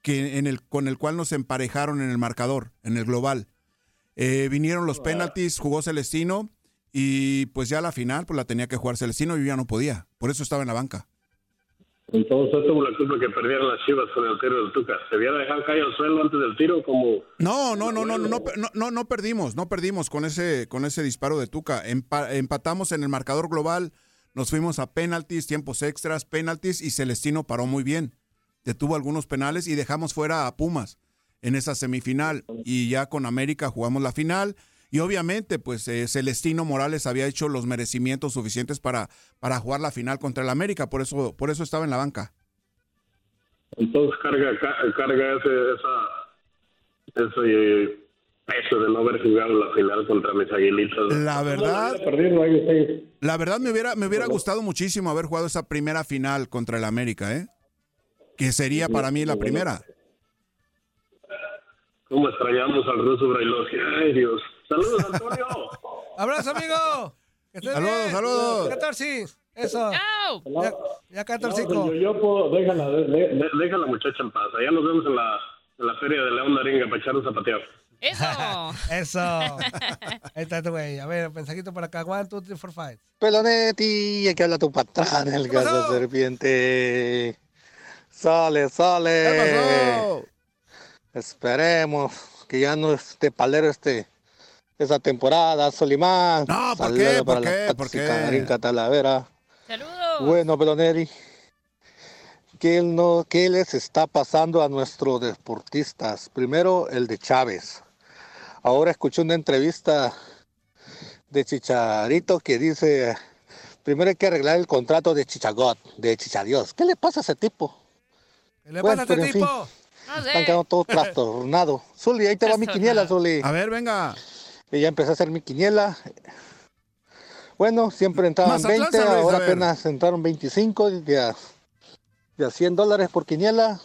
que en el, con el cual nos emparejaron en el marcador, en el global. Eh, vinieron los penaltis, jugó Celestino, y pues ya la final, pues la tenía que jugar Celestino y yo ya no podía. Por eso estaba en la banca. Entonces tuvo la culpa que perdieron las Chivas con el tiro del Tuca. ¿Se había dejado caer al suelo antes del tiro como No, no, no, no, no, no, no, no perdimos, no perdimos con ese con ese disparo de Tuca. Empatamos en el marcador global, nos fuimos a penaltis, tiempos extras, penaltis y Celestino paró muy bien. Detuvo algunos penales y dejamos fuera a Pumas en esa semifinal y ya con América jugamos la final y obviamente, pues eh, Celestino Morales había hecho los merecimientos suficientes para, para jugar la final contra el América, por eso, por eso estaba en la banca. Entonces carga, ca- carga ese, esa, ese peso de no haber jugado la final contra mis aguilitas. La verdad. La verdad me hubiera, me hubiera gustado muchísimo haber jugado esa primera final contra el América, ¿eh? Que sería para mí la primera. ¿Cómo extrañamos al ruso Brailovsky? Ay, Dios. Saludos, Antonio. ¡Abrazo, amigo! Saludos, bien. saludos. 14, eso. Ya, ya 14. No, pues yo, yo puedo, déjala, de- de- de- deja a la muchacha en paz. Allá nos vemos en la, en la feria de León Naringa para echar un zapateo. Eso. Eso. Ahí está tu güey. A ver, mensajito por acá. One, two, three, four, five. Pelonetti, aquí habla tu patrón, el ¿Qué pasó? gato serpiente. Sale, sale. Esperemos que ya no esté palero este esa temporada, Solimán. No, ¿por Saludo qué? para ¿Por qué? ¿Por qué? Talavera. Saludos. Bueno, Pelonetti, ¿qué, no, ¿qué les está pasando a nuestros deportistas? Primero, el de Chávez. Ahora escuché una entrevista de Chicharito que dice, primero hay que arreglar el contrato de Chichagot, de Chichadios. ¿Qué le pasa a ese tipo? ¿Qué le Bueno, pasa a este en fin. tipo? No Están quedando todo trastornado. Zuli, ahí te va mi quiniela, Zuli. A ver, venga. Y ya empecé a hacer mi quiniela. Bueno, siempre entraban Mazatlán, 20, San Luis, a ahora apenas entraron 25 y ya de a 100 dólares por quiniela.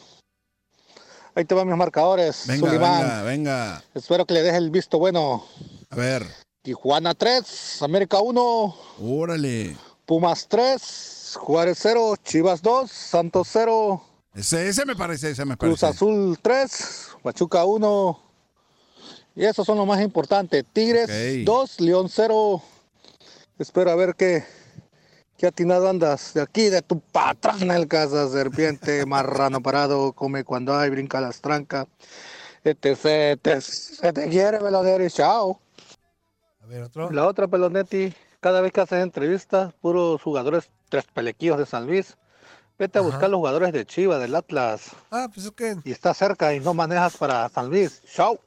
Ahí te van mis marcadores. Venga, Sullivan. venga, venga. Espero que le deje el visto bueno. A ver. Tijuana 3, América 1. Órale. Pumas 3, Juárez 0, Chivas 2, Santos 0, Ese, ese me parece, ese me Cruz parece. Azul 3, Pachuca 1. Y esos son los más importantes. Tigres Ok. 2, León 0. Espero a ver qué, qué atinado andas. De aquí, de tu patrona el casa, serpiente, marrano parado, come cuando hay, brinca las trancas. Etc. Se te quiere, Peloneri, chao. A ver, otro. La otra, Pelonetti, cada vez que haces entrevistas, puros jugadores tres pelequillos de San Luis. Vete a Ajá. buscar los jugadores de Chivas, del Atlas. Ah, pues es que Y está cerca y no manejas para San Luis. Chao.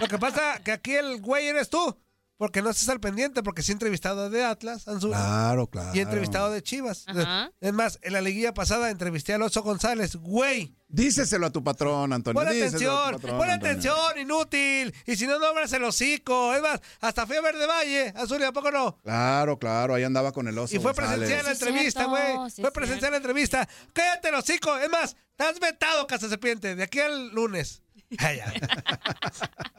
Lo que pasa que aquí el güey eres tú. Porque no estás al pendiente, porque sí he entrevistado de Atlas, Anzul, Claro, claro. y he entrevistado de Chivas. Ajá. Es más, en la liguilla pasada entrevisté al Oso González. Güey, Díceselo a tu patrón, Antonio. pon atención, patrón, pon Antonio. atención, inútil. Y si no, no abras el hocico. Es más, hasta fui a Verde Valle, Azul, ¿y a poco no? Claro, claro, ahí andaba con el oso. Y fue González. presencial la Sí, entrevista, güey. sí, fue presencial la entrevista. Cállate el hocico. Es más, estás vetado, Casa Serpiente, de aquí al lunes. Ya.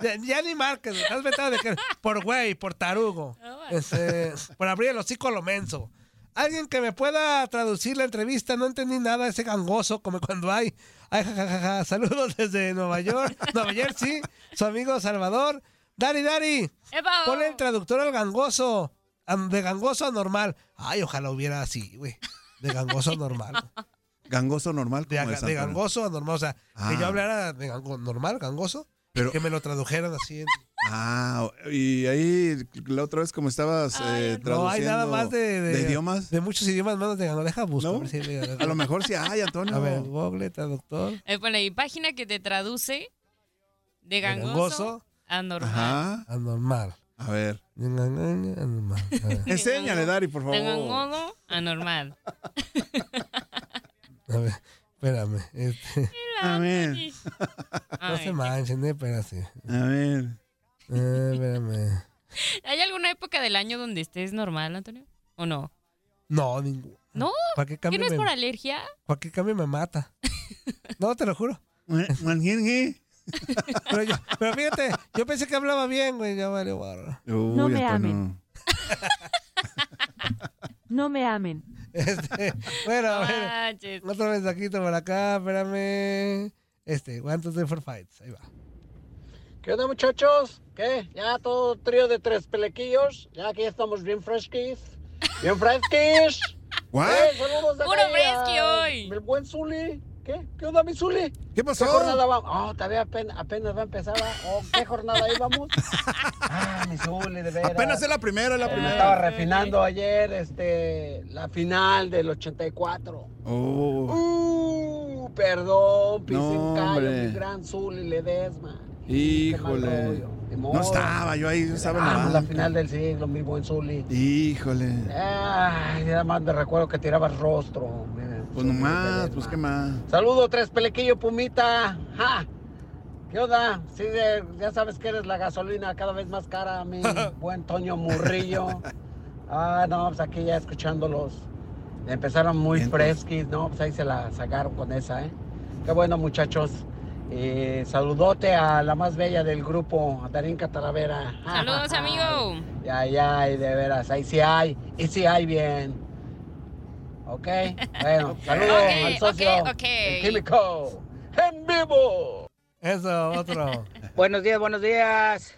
ya, ya ni marques, estás vetado de que, por güey, por tarugo. Este, por abrir el hocico a lo menso. Alguien que me pueda traducir la entrevista, no entendí nada, ese gangoso, como cuando hay. Ay, ja, ja, ja, ja. Saludos desde Nueva York, Nueva Jersey, su amigo Salvador. Dari, Dari, ¡Epa! ponle el traductor al gangoso, de gangoso a normal. Ay, ojalá hubiera así, güey, de gangoso a normal. Gangoso normal. De, ¿cómo aga- es, de Antonio? gangoso a normal, o sea, que Ah. yo hablara de gango- normal, gangoso, Pero- que me lo tradujeran así. en- Ah, y ahí la otra vez como estabas eh, traduciendo No hay nada más de, de, idiomas. De muchos idiomas menos de gangoso. Deja buscar. ¿No? a ver si le- A lo mejor sí hay, Antonio. A ver, Google, traductor. Eh, bueno, y página que te traduce de gangoso, gangoso. a normal. Ajá. A ver. Anormal. A ver. Enséñale, Dari, por De favor. gangoso a normal. A ver, espérame. Este, A ver. no se manchen, eh, espérate. A ver. Eh, espérame. ¿Hay alguna época del año donde estés normal, Antonio? ¿O no? No, ningún. ¿No? Cualquier ¿Que cambio, no es me, por alergia? cualquier cambio me mata. No, te lo juro. Pero, yo, pero fíjate, yo pensé que hablaba bien, güey. Ya vale, barra. Uy, No me amen. No me amen. Este, bueno, a ver. Manches. Otro mensajito por acá, espérame. Este, one, two, three, four, fights. Ahí va. ¿Qué onda, muchachos? ¿Qué? ¿Ya todo trío de tres pelequillos? ¿Ya aquí estamos bien fresquis? ¿Bien fresquis? Eh, saludos de Puro a- fresqui hoy. El buen Zuli. ¿Qué? ¿Qué onda, mi Zuli? ¿Qué pasó? ¿Qué jornada va? Oh, todavía apenas, apenas va a empezar. Oh, ¿Qué jornada íbamos? Ah, mi Zuli, de veras. Apenas es la primera, es la Me primera. estaba refinando ayer este, la final del 84. Oh, Uh, perdón, pisé No, mi gran Zuli Ledesma. Híjole. No estaba, yo ahí estaba en la Ah, la final del siglo, mi buen Zuli. Híjole. Ay, nada más me recuerdo que tirabas rostro. Pues nomás, pues qué más. Saludo, tres pelequillo, Pumita. ¡Ja! ¿Qué onda? Sí, de- ya sabes que eres la gasolina cada vez más cara, mi buen Toño Murrillo. Ah, no, pues aquí ya escuchándolos. Empezaron muy fresquis, ¿no? Pues ahí se la sacaron con esa, ¿eh? Qué bueno, muchachos. Eh, saludote a la más bella del grupo, a Darinka Talavera. Saludos, amigo. Ya, ya, y de veras, ahí sí hay, y sí hay bien. Ok, bueno, saludos Ok, al socio, ok, ok. el químico, en vivo. Eso, otro. Buenos días, buenos días.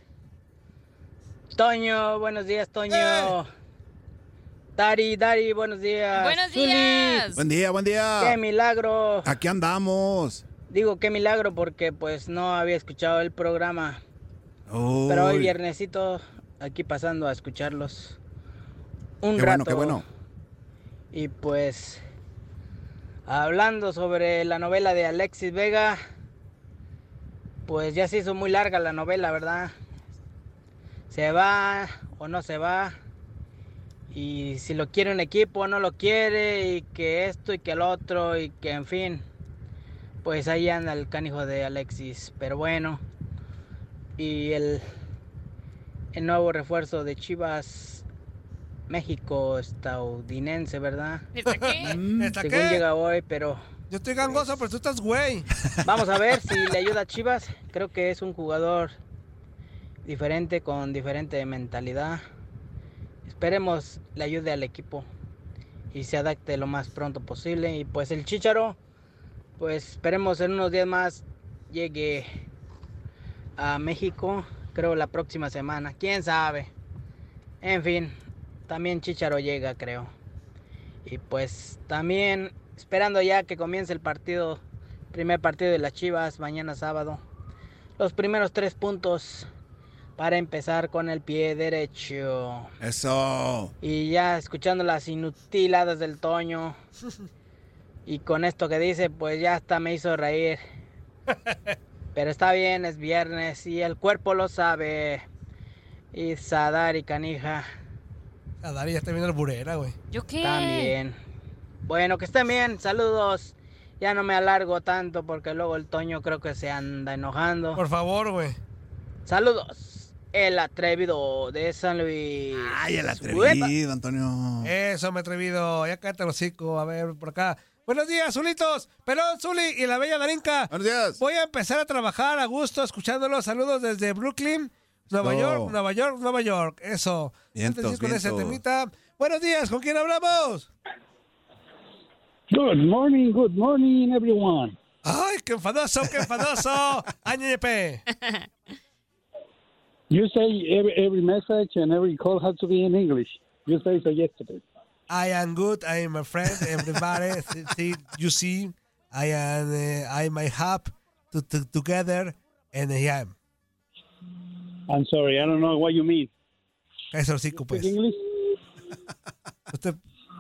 Toño, buenos días, Toño. Dari, Dari, buenos días. Buenos Zuli, días. Buen día, buen Qué día. milagro. Aquí andamos. Digo qué milagro porque pues no había escuchado el programa. Uy, Pero hoy viernesito aquí pasando a escucharlos. Un Qué rato. bueno, qué bueno. Y pues hablando sobre la novela de Alexis Vega, pues ya se hizo muy larga la novela, ¿verdad? Se va o no se va. Y si lo quiere un equipo o no lo quiere. Y que esto y que el otro. Y que en fin. Pues ahí anda el canijo de Alexis. Pero bueno. Y el, el nuevo refuerzo de Chivas México estadounidense, ¿verdad? Mm, ¿Está según qué? llega hoy, pero Yo estoy gangoso, pero tú estás güey. vamos a ver si le ayuda a Chivas. Creo que es un jugador diferente, con diferente mentalidad. Esperemos le ayude al equipo y se adapte lo más pronto posible. Y pues el Chicharo, pues esperemos en unos días más llegue a México, creo la próxima semana. ¿Quién sabe? En fin, también Chicharo llega, creo. Y pues también esperando ya que comience el partido, primer partido de las Chivas, mañana sábado. Los primeros tres puntos para empezar con el pie derecho. Eso. Y ya escuchando las inutiladas del Toño. Y con esto que dice, pues ya hasta me hizo reír. Pero está bien, es viernes y el cuerpo lo sabe. Y Sadar y Canija Adari ya está viendo el burera, güey. ¿Yo qué? también. Bueno, que estén bien, saludos. Ya no me alargo tanto porque luego el Toño creo que se anda enojando. Por favor, güey. Saludos. El atrevido de San Luis. Ay, el Uepa. atrevido, Antonio. Eso, me atrevido. Ya cállate el hocico. A ver, por acá. Buenos días, Zulitos. Pelón, Zuli y la bella Darinka. Buenos días. Voy a empezar a trabajar a gusto escuchándolos. Saludos desde Brooklyn, Nueva. York, Nueva York, Nueva York. Eso. Vientos, Antes de ir con ese temita. Buenos días, ¿con quién hablamos? Good morning, good morning, everyone. Ay, qué enfadoso, qué enfadoso. Añepe. You say every, every message and every call has to be in English. You say so yesterday. I am good. I am a friend. Everybody, see, you see, I am. Uh, I am happy to, to, together, and I am. I'm sorry, I don't know what you mean. Eso sí, pues. English? Usted-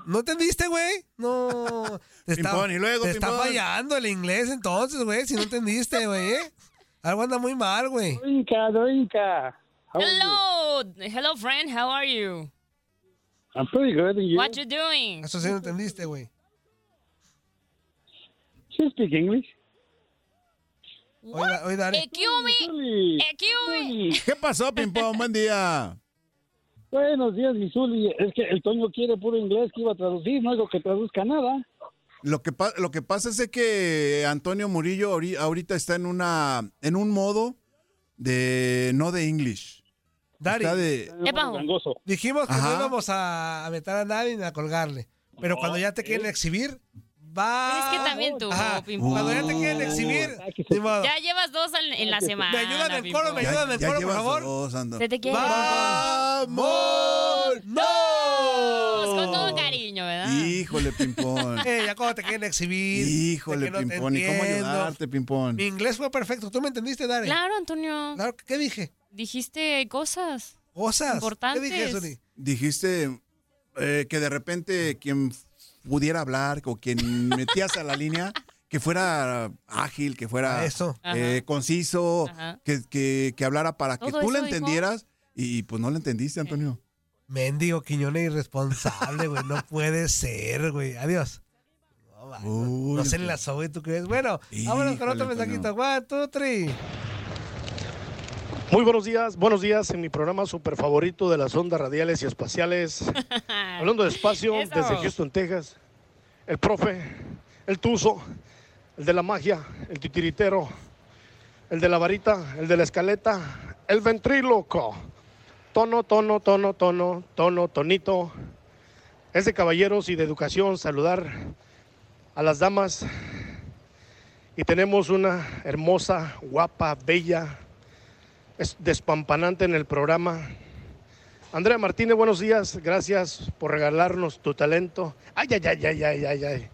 ¿No entendiste, güey? No. Te está, Pimpón, y luego, te está fallando el inglés entonces, güey. Si no entendiste, güey. ¿eh? Algo anda muy mal, güey. Drinka, drinka. How are you? Hello, hello friend, how are you? I'm pretty good, and you? What you doing? Eso sí no entendiste, güey. She speak English. Oye, Dari. ¿Qué pasó, Pimpón? Buen día. Buenos días, mi Zuli. Es que el Toño quiere puro inglés que iba a traducir, no digo que traduzca nada. Lo que, pa- lo que pasa es que Antonio Murillo ahori- ahorita está en una en un modo de no de English. Dari, Está de dijimos que no íbamos a, a meter a nadie ni a colgarle. Pero cuando ya te quieren exhibir, va. Es que también tú, Ajá. Pimpón. Cuando ya te quieren exhibir. Ya llevas dos en, en la semana. ¿Me ayudan en Pimpón. coro? ¿Me ayudan en ya coro, por llevas favor? dos, Ando. Se te quiere. ¡Vamos! Pimpón. Con todo cariño, ¿verdad? Híjole, Pimpón. Eh, ya cuando te quieren exhibir. Híjole, que no te Pimpón. ¿Y cómo entiendo. ayudarte, Pimpón? Mi inglés fue perfecto. ¿Tú me entendiste, Dari? Claro, Antonio. Claro, ¿Qué dije? Dijiste cosas. Cosas. Importantes. ¿Qué dije, Zuli? Dijiste eh, que de repente quien pudiera hablar o quien metías a la línea, que fuera ágil, que fuera Eso. eh, conciso, que, que- que hablara para que ¿Todo tú le entendieras y pues no le entendiste, Antonio. Mendigo Quiñones irresponsable, güey. No puede ser, güey. Adiós. No, Uy, no se enlazó, güey, ¿tú crees? Bueno, vámonos con otro mensajito. One, two, three. Muy buenos días, buenos días en mi programa super favorito de las ondas radiales y espaciales. Hablando de espacio, Eso. desde Houston, Texas. El profe, el tuzo, el de la magia, el titiritero, el de la varita, el de la escaleta, el ventríloco. Tono, tono, tono, tono, tono, tonito. Es de caballeros y de educación saludar a las damas. Y tenemos una hermosa, guapa, bella, es despampanante en el programa. Andrea Martínez, buenos días. Gracias por regalarnos tu talento. Ay, ay, ay, ay, ay, ay, ay.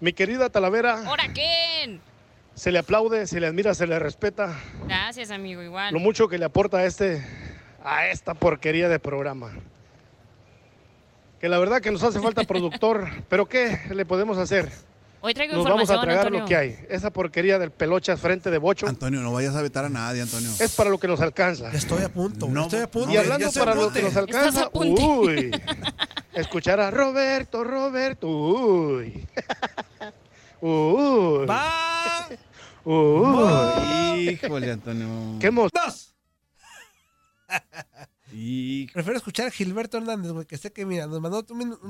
Mi querida Talavera, ¿Ahora quién? se le aplaude, se le admira, se le respeta Gracias, amigo, igual. lo mucho que le aporta a este a esta porquería de programa. Que la verdad que nos hace falta productor, pero ¿qué le podemos hacer? Hoy traigo Nos vamos a tragar Antonio. lo que hay. Esa porquería del pelochas frente de bocho Antonio, no vayas a vetar a nadie, Antonio. es para lo que nos alcanza. Estoy a punto, No, estoy a punto. Y hablando para lo que nos Estás alcanza, a punto. uy, escuchar a Roberto, Roberto, uy, uy, Va. uy, Híjole, Antonio. qué Dos. Y Prefiero escuchar a Gilberto Hernández, güey, que sé que, mira, nos mandó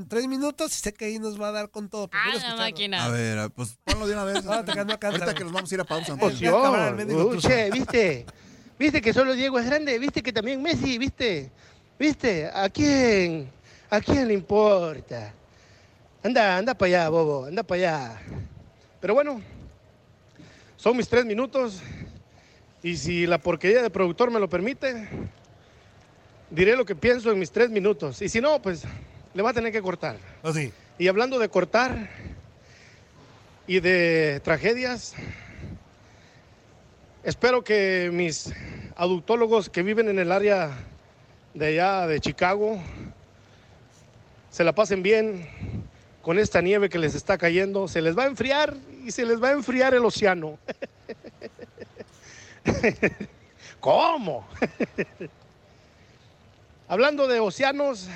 tres minutos y sé que ahí nos va a dar con todo. Prefiero Ah, la máquina. a ver, pues ponlo de una vez. No, te canto, cántalo. Ahorita que nos vamos a ir a pausa. Pues Emoción. Che, ¿viste? ¿Viste que solo Diego es grande? ¿Viste que también Messi? ¿Viste? ¿Viste? ¿A quién? ¿A quién le importa? Anda, anda para allá, bobo, anda para allá. Pero bueno, son mis tres minutos. Y si la porquería de productor me lo permite, diré lo que pienso en mis tres minutos. Y si no, pues le va a tener que cortar. ¿O sí? Y hablando de cortar y de tragedias, espero que mis adultólogos que viven en el área de allá de Chicago se la pasen bien con esta nieve que les está cayendo. Se les va a enfriar y se les va a enfriar el océano. ¿Cómo? Hablando de océanos,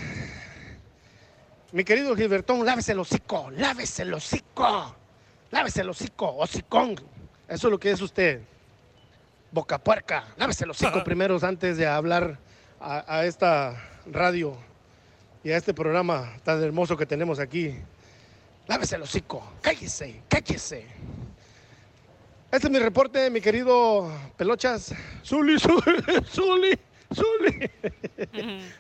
mi querido Gilbertón, lávese el hocico, lávese el hocico, lávese el hocico, hocicón. Eso es lo que es usted. Boca puerca, lávese el hocico primero antes de hablar a, a esta radio y a este programa tan hermoso que tenemos aquí. Lávese el hocico, cállese, cállese. Este es mi reporte, mi querido Pelochas. Zuli, Zuli, Zuli, Zuli.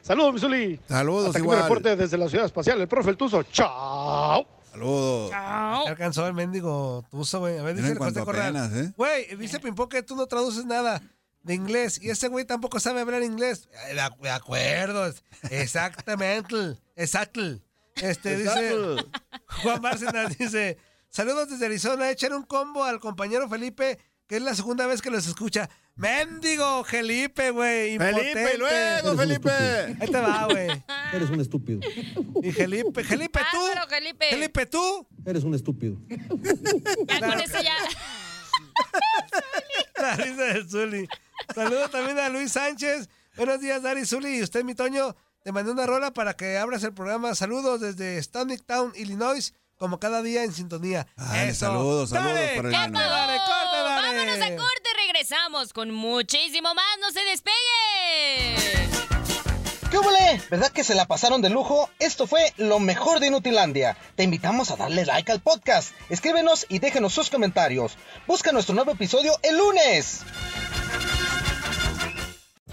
Saludos, mi Zuli. Saludos, Hasta igual. mi reporte desde la ciudad espacial, el profe El Tuzo. Chao. Saludos. Ya alcanzó el mendigo tuzo, güey. A ver, dice el Corral. ¿eh? Güey, dice Pimpón que tú no traduces nada de inglés. Y ese güey tampoco sabe hablar inglés. Eh, De, acu- de acuerdo. Exactamente. Exacto. Este dice. Juan Bárcenas dice: Saludos desde Arizona. Echen un combo al compañero Felipe, que es la segunda vez que los escucha. Mendigo, Felipe, güey. Felipe, luego, Felipe. Ahí te va, güey. Eres un estúpido. Y Felipe, Felipe, tú. Álvaro, Felipe. Felipe, tú. Eres un estúpido. Ya con eso ya. La risa de Zuli. Saludos también a Luis Sánchez. Buenos días, Dari Zuli. Y usted, mi Toño, te mandé una rola para que abras el programa. Saludos desde Stonic Town, Illinois, como cada día en sintonía. Eso. saludos, saludos Dale, para el Vámonos a corte, regresamos con muchísimo más. ¡No se despegue! ¿Qué huele? ¿Verdad que se la pasaron de lujo? Esto fue lo mejor de Inutilandia. Te invitamos a darle like al podcast. Escríbenos y déjenos sus comentarios. Busca nuestro nuevo episodio el lunes.